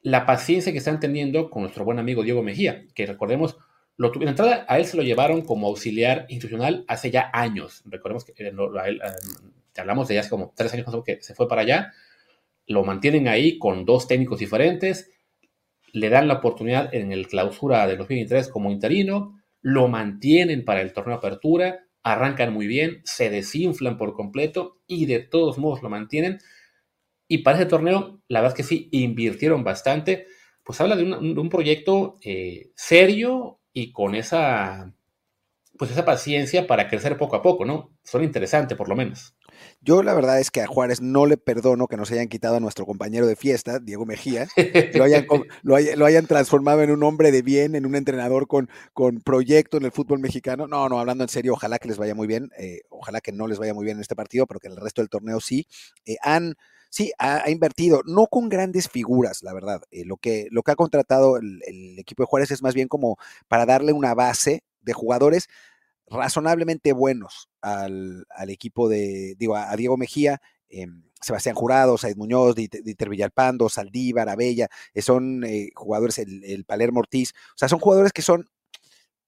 la paciencia que están teniendo con nuestro buen amigo Diego Mejía, que recordemos, lo, de entrada a él se lo llevaron como auxiliar institucional hace ya años. Recordemos que eh, él, eh, hablamos de ya hace como tres años que se fue para allá, lo mantienen ahí con dos técnicos diferentes, le dan la oportunidad en el clausura de 2023 como interino, lo mantienen para el torneo de apertura, arrancan muy bien, se desinflan por completo y de todos modos lo mantienen. Y para ese torneo, la verdad es que sí, invirtieron bastante. Pues habla de un, proyecto eh, serio y con esa, pues esa paciencia para crecer poco a poco, ¿no? Son interesantes por lo menos. Yo la verdad es que a Juárez no le perdono que nos hayan quitado a nuestro compañero de fiesta, Diego Mejía, lo hayan, [LAUGHS] lo, hayan transformado en un hombre de bien, en un entrenador con, con proyecto en el fútbol mexicano. No, no, hablando en serio, ojalá que les vaya muy bien, eh, ojalá que no les vaya muy bien en este partido, pero que en el resto del torneo sí. Eh, han, sí, ha, invertido, no con grandes figuras, la verdad. Eh, lo, que, lo que ha contratado el, equipo de Juárez es más bien como para darle una base de jugadores razonablemente buenos al, equipo de, digo, a, Diego Mejía, em, Sebastián Jurado, Said Muñoz, Dieter Villalpando, Saldívar, Abella, eh, son eh, jugadores, el, el, Palermo Ortiz, o sea, son jugadores que son,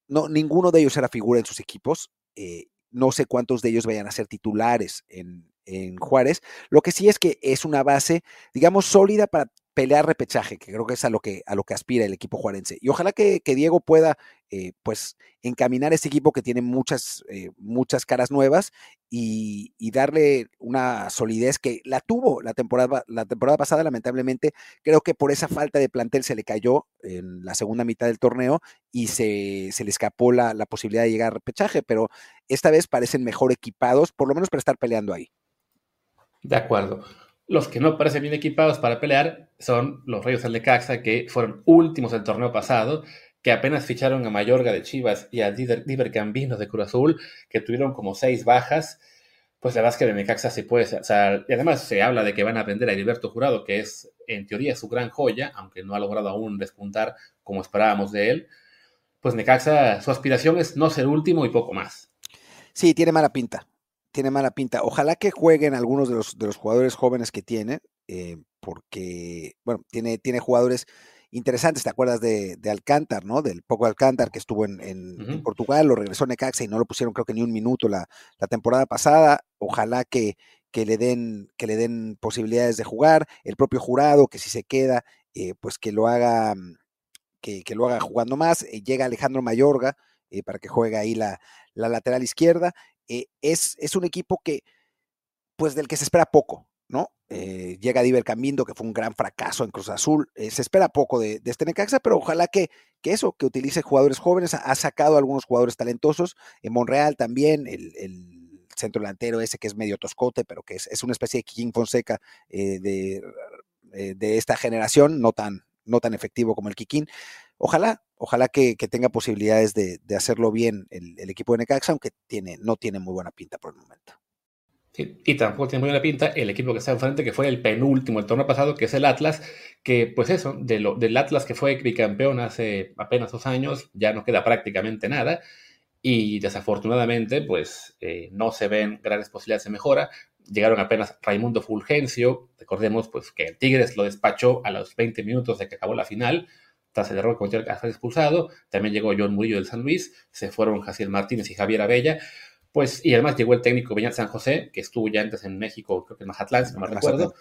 no, ninguno de ellos era figura en sus equipos, eh, no sé cuántos de ellos vayan a ser titulares en, en Juárez, lo que sí es que es una base, digamos, sólida para pelear repechaje, que creo que es a lo que, a lo que aspira el equipo juarense. Y ojalá que, Diego pueda, eh, pues, encaminar ese equipo que tiene muchas, eh, muchas caras nuevas y, darle una solidez que la tuvo la temporada, la temporada pasada, lamentablemente. Creo que por esa falta de plantel se le cayó en la segunda mitad del torneo y se, le escapó la, la posibilidad de llegar a repechaje, pero esta vez parecen mejor equipados, por lo menos para estar peleando ahí. De acuerdo. Los que no parecen bien equipados para pelear son los Reyes del Necaxa, que fueron últimos del torneo pasado, que apenas ficharon a Mayorga de Chivas y a Diver de Cruz Azul, que tuvieron como seis bajas. Pues la verdad de Necaxa se puede. O sea, y además se habla de que van a vender a Heriberto Jurado, que es en teoría su gran joya, aunque no ha logrado aún despuntar como esperábamos de él. Pues Necaxa, su aspiración es no ser último y poco más. Sí, tiene mala pinta tiene mala pinta. Ojalá que jueguen algunos de los, de los jugadores jóvenes que tiene, eh, porque, bueno, tiene, tiene jugadores interesantes. ¿Te acuerdas de, de Alcántar, no? Del poco Alcántar que estuvo en, Portugal, lo regresó a Necaxa y no lo pusieron creo que ni un minuto la, temporada pasada. Ojalá que, que, le den, que le den posibilidades de jugar. El propio jurado, que si se queda, eh, pues que lo haga, que, que, lo haga jugando más. Eh, llega Alejandro Mayorga para que juegue ahí la, la lateral izquierda. Eh, es, es, un equipo que, pues del que se espera poco, ¿no? Eh, llega Diver Cambindo, que fue un gran fracaso en Cruz Azul. Eh, se espera poco de, este Necaxa, pero ojalá que, que, eso, que utilice jugadores jóvenes. Ha, sacado algunos jugadores talentosos. En Monreal también, el, centro delantero ese que es medio toscote, pero que es, una especie de King Fonseca de, de, esta generación, no tan, no tan efectivo como el Kikín. Ojalá, ojalá que, tenga posibilidades de, hacerlo bien el, equipo de Necaxa, aunque tiene, no tiene muy buena pinta por el momento. y tampoco tiene muy buena pinta el equipo que está enfrente, que fue el penúltimo el torneo pasado, que es el Atlas, que pues eso, de lo, del Atlas que fue bicampeón hace apenas dos años, ya no queda prácticamente nada. Y desafortunadamente, pues eh, no se ven grandes posibilidades de mejora. Llegaron apenas Raimundo Fulgencio, recordemos pues que el Tigres lo despachó a los 20 minutos de que acabó la final, tras el error con el fue expulsado. También llegó John Murillo del San Luis, se fueron Jaciel Martínez y Javier Abella. Pues, y además llegó el técnico Beñat San José, que estuvo ya antes en México, creo que en Mazatlán, si no me recuerdo.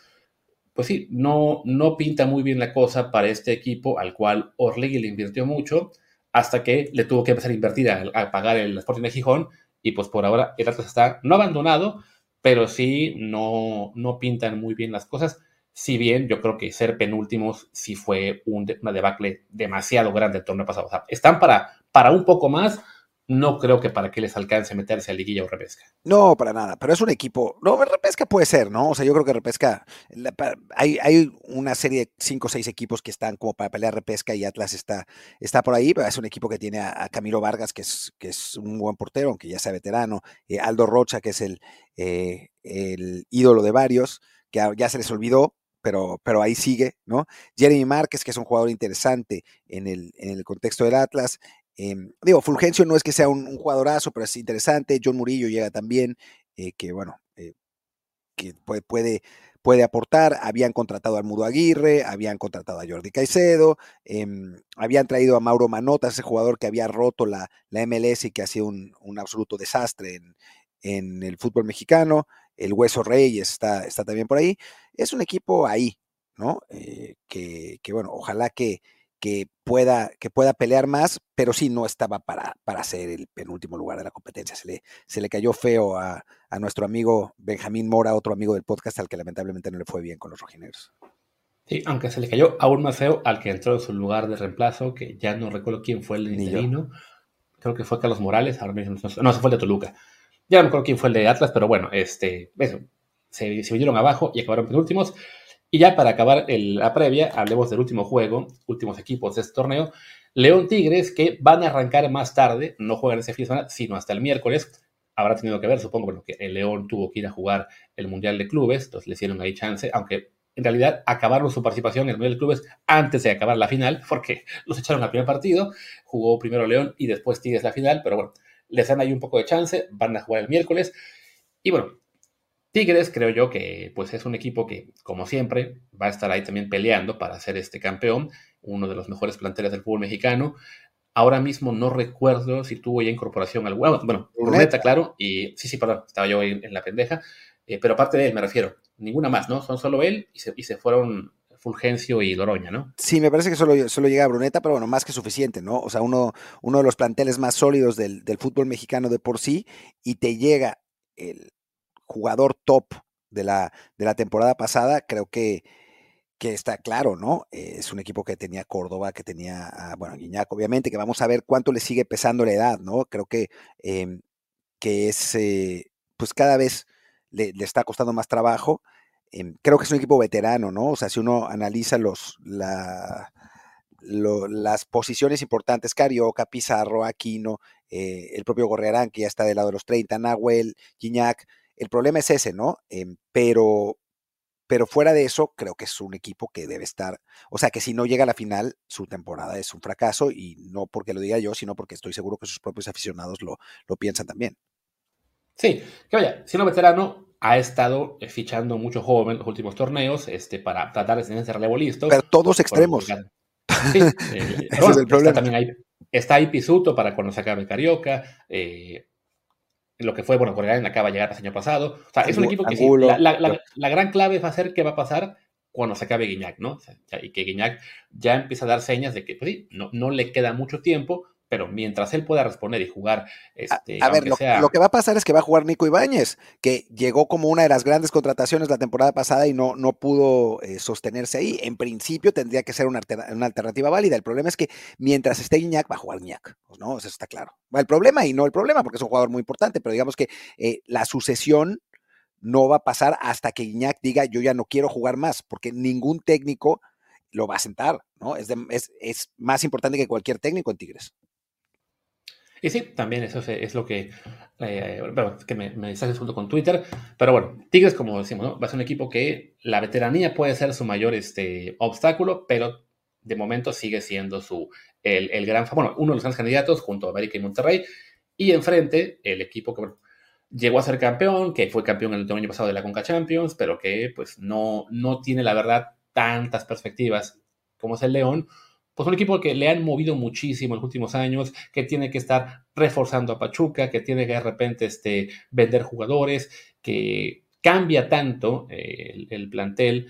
Pues sí, no, no pinta muy bien la cosa para este equipo al cual Orlegui le invirtió mucho, hasta que le tuvo que empezar a invertir a, pagar el Sporting de Gijón, y pues por ahora el Atlas está no abandonado, pero sí no, no pintan muy bien las cosas. Si bien yo creo que ser penúltimos sí fue un, una debacle demasiado grande el torneo pasado. Están para, para un poco más, no creo que para que les alcance meterse a liguilla o repesca. No, para nada, pero es un equipo, no, repesca puede ser, ¿no? O sea, yo creo que repesca, hay, hay una serie de cinco o seis equipos que están como para pelear repesca y Atlas está, está por ahí, pero es un equipo que tiene a, Camilo Vargas, que es, que es un buen portero, aunque ya sea veterano, eh, Aldo Rocha, que es el, eh, el ídolo de varios, que ya se les olvidó, pero, pero, ahí sigue, ¿no? Jeremy Márquez, que es un jugador interesante en el, en el contexto del Atlas, Em, digo, Fulgencio no es que sea un, jugadorazo, pero es interesante. John Murillo llega también, eh, que bueno, eh, que puede, puede, puede, aportar. Habían contratado al Mudo Aguirre, habían contratado a Jordi Caicedo, em, habían traído a Mauro Manota, ese jugador que había roto la, la MLS y que ha sido un, un absoluto desastre en, en, el fútbol mexicano. El Hueso Reyes está, está también por ahí. Es un equipo ahí, ¿no? Eh, que, que, bueno, ojalá que, que pueda, que pueda pelear más, pero sí no estaba para, para ser el penúltimo lugar de la competencia. Se le, se le cayó feo a, nuestro amigo Benjamín Mora, otro amigo del podcast, al que lamentablemente no le fue bien con los rojineros. Sí, aunque se le cayó aún más feo al que entró en su lugar de reemplazo, que ya no recuerdo quién fue el interino. Creo que fue Carlos Morales, ahora mismo no, se fue el de Toluca. Ya no recuerdo quién fue el de Atlas, pero bueno, este, eso, se, se vinieron abajo y acabaron penúltimos. Y ya para acabar la previa, hablemos del último juego, últimos equipos de este torneo. León Tigres, que van a arrancar más tarde, no juegan ese fin de semana, sino hasta el miércoles. Habrá tenido que ver, supongo, bueno, que el León tuvo que ir a jugar el Mundial de Clubes, entonces le hicieron ahí chance, aunque en realidad acabaron su participación en el Mundial de Clubes antes de acabar la final, porque los echaron al primer partido, jugó primero León y después Tigres la final, pero bueno, les dan ahí un poco de chance, van a jugar el miércoles. Y bueno, Tigres creo yo que pues es un equipo que, como siempre, va a estar ahí también peleando para ser este campeón, uno de los mejores planteles del fútbol mexicano. Ahora mismo no recuerdo si tuvo ya incorporación alguna. Bueno, Bruneta, claro, y sí, sí, perdón, estaba yo en, la pendeja, eh, pero aparte de él me refiero, ninguna más, ¿no? Son solo él y se, y se fueron Fulgencio y Loroña, ¿no? Sí, me parece que solo, solo llega a Bruneta, pero bueno, más que suficiente, ¿no? O sea, uno, uno de los planteles más sólidos del, del fútbol mexicano de por sí, y te llega el, jugador top de la, de la temporada pasada, creo que, que está claro, ¿no? es un equipo que tenía Córdoba, que tenía, bueno, Guiñac, obviamente, que vamos a ver cuánto le sigue pesando la edad, ¿no? Creo que, em, que es, eh, pues cada vez le, está costando más trabajo. Em, creo que es un equipo veterano, ¿no? O sea, si uno analiza los, la, las posiciones importantes, Carioca, Pizarro, Aquino, eh, el propio Gorrearán, que ya está del lado de los 30, Nahuel, Guiñac, el problema es ese, ¿no? Em, pero, pero fuera de eso, creo que es un equipo que debe estar, o sea, que si no llega a la final, su temporada es un fracaso y no porque lo diga yo, sino porque estoy seguro que sus propios aficionados lo, lo piensan también. Sí, que vaya, siendo veterano, ha estado eh, fichando mucho joven en los últimos torneos este, para tratar de tener ese relevo listo. Pero todos extremos. [LAUGHS] Sí, eh, es el problema. Está, también ahí, está ahí Pisuto para cuando se acabe Carioca. Eh, lo que fue, bueno, Corea acaba de llegar el año pasado. O sea, es un equipo que sí, la, gran clave va a ser qué va a pasar cuando se acabe Guiñac, ¿no? y que Guiñac ya empieza a dar señas de que, pues sí, no, no le queda mucho tiempo, pero mientras él pueda responder y jugar. Este, a, ver, lo, que va a pasar es que va a jugar Nico Ibáñez, que llegó como una de las grandes contrataciones la temporada pasada y no, no pudo eh, sostenerse ahí. En principio tendría que ser una, alternativa válida. El problema es que mientras esté Iñak, va a jugar Iñak, pues, ¿no? Eso está claro. El problema y no el problema, porque es un jugador muy importante, pero digamos que eh, la sucesión no va a pasar hasta que Iñak diga yo ya no quiero jugar más, porque ningún técnico lo va a sentar, ¿no? Es, es, es más importante que cualquier técnico en Tigres. Y sí, también eso es, lo que, eh, que me, me junto con Twitter. Pero bueno, Tigres, como decimos, ¿no? va a ser un equipo que la veteranía puede ser su mayor este, obstáculo, pero de momento sigue siendo su, el, el gran, bueno, uno de los grandes candidatos junto a América y Monterrey. Y enfrente, el equipo que, llegó a ser campeón, que fue campeón el año pasado de la Conca Champions, pero que pues no, no tiene la verdad tantas perspectivas como es el León, pues un equipo que le han movido muchísimo en los últimos años, que tiene que estar reforzando a Pachuca, que tiene que de repente este, vender jugadores, que cambia tanto eh, el, plantel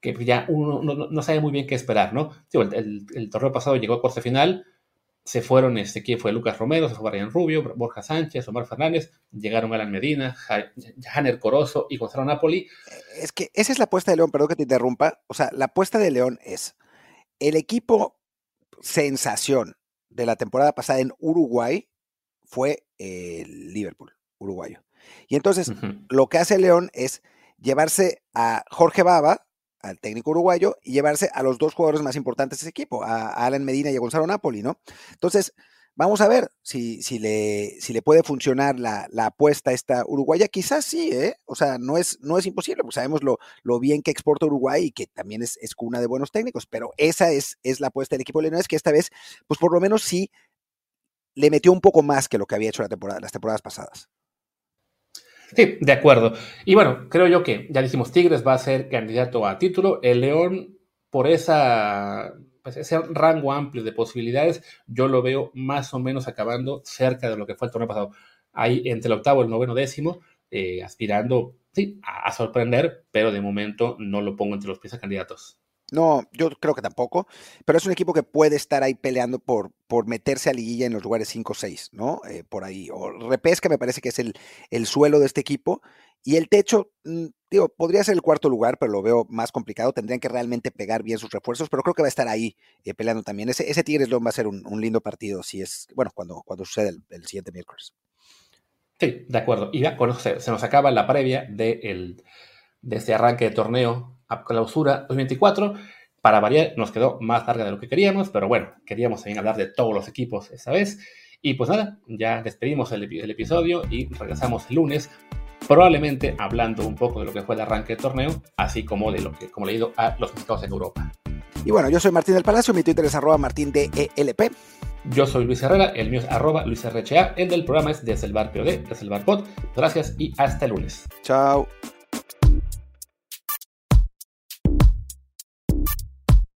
que ya uno no, sabe muy bien qué esperar, ¿no? el, el, torneo pasado llegó a corte final, se fueron, este, ¿quién fue? Lucas Romero, se fue Brian Rubio, Borja Sánchez, Omar Fernández, llegaron Alan Medina, Janer Corozo y Gonzalo Napoli. Es que esa es la apuesta de León, perdón que te interrumpa. O sea, la apuesta de León es el equipo sensación de la temporada pasada en Uruguay fue el Liverpool, uruguayo. Y entonces, lo que hace León es llevarse a Jorge Baba, al técnico uruguayo y llevarse a los dos jugadores más importantes de ese equipo, a, Alan Medina y a Gonzalo Napoli, ¿no? Entonces, vamos a ver si, si, le, si le puede funcionar la, la, apuesta esta uruguaya. Quizás sí, ¿eh? O sea, no es, no es imposible, pues sabemos lo, lo bien que exporta Uruguay y que también es, es cuna de buenos técnicos, pero esa es, es la apuesta del equipo leonés, que esta vez, pues por lo menos sí le metió un poco más que lo que había hecho la temporada, las temporadas pasadas. Sí, de acuerdo. Y bueno, creo yo que ya dijimos, Tigres va a ser candidato a título. El León, por esa, pues ese rango amplio de posibilidades, yo lo veo más o menos acabando cerca de lo que fue el torneo pasado. Ahí entre el octavo el noveno décimo, eh, aspirando sí, a, a, sorprender, pero de momento no lo pongo entre los piezas candidatos. No, yo creo que tampoco, pero es un equipo que puede estar ahí peleando por, por meterse a liguilla en los lugares 5 o 6, ¿no? Eh, por ahí. O repesca me parece que es el, el suelo de este equipo. Y el techo, mm, digo, podría ser el cuarto lugar, pero lo veo más complicado. Tendrían que realmente pegar bien sus refuerzos, pero creo que va a estar ahí eh, peleando también. Ese, ese Tigres va a ser un, lindo partido, si es, bueno, cuando, cuando sucede el, siguiente miércoles. Sí, de acuerdo. Y ya con se, nos acaba la previa de, de este arranque de torneo a clausura 2024. Para variar, nos quedó más larga de lo que queríamos, pero bueno, queríamos también hablar de todos los equipos esta vez. Y pues nada, ya despedimos el, episodio y regresamos el lunes, probablemente hablando un poco de lo que fue el arranque del torneo, así como de lo que, como le he ido a los mercados en Europa. Y bueno, yo soy Martín del Palacio, mi Twitter es arroba martín de ELP. Yo soy Luis Herrera, el mío es arroba Luis RHA, el del programa es desde el bar POD, desde el bar Pod. Gracias y hasta el lunes. Chao.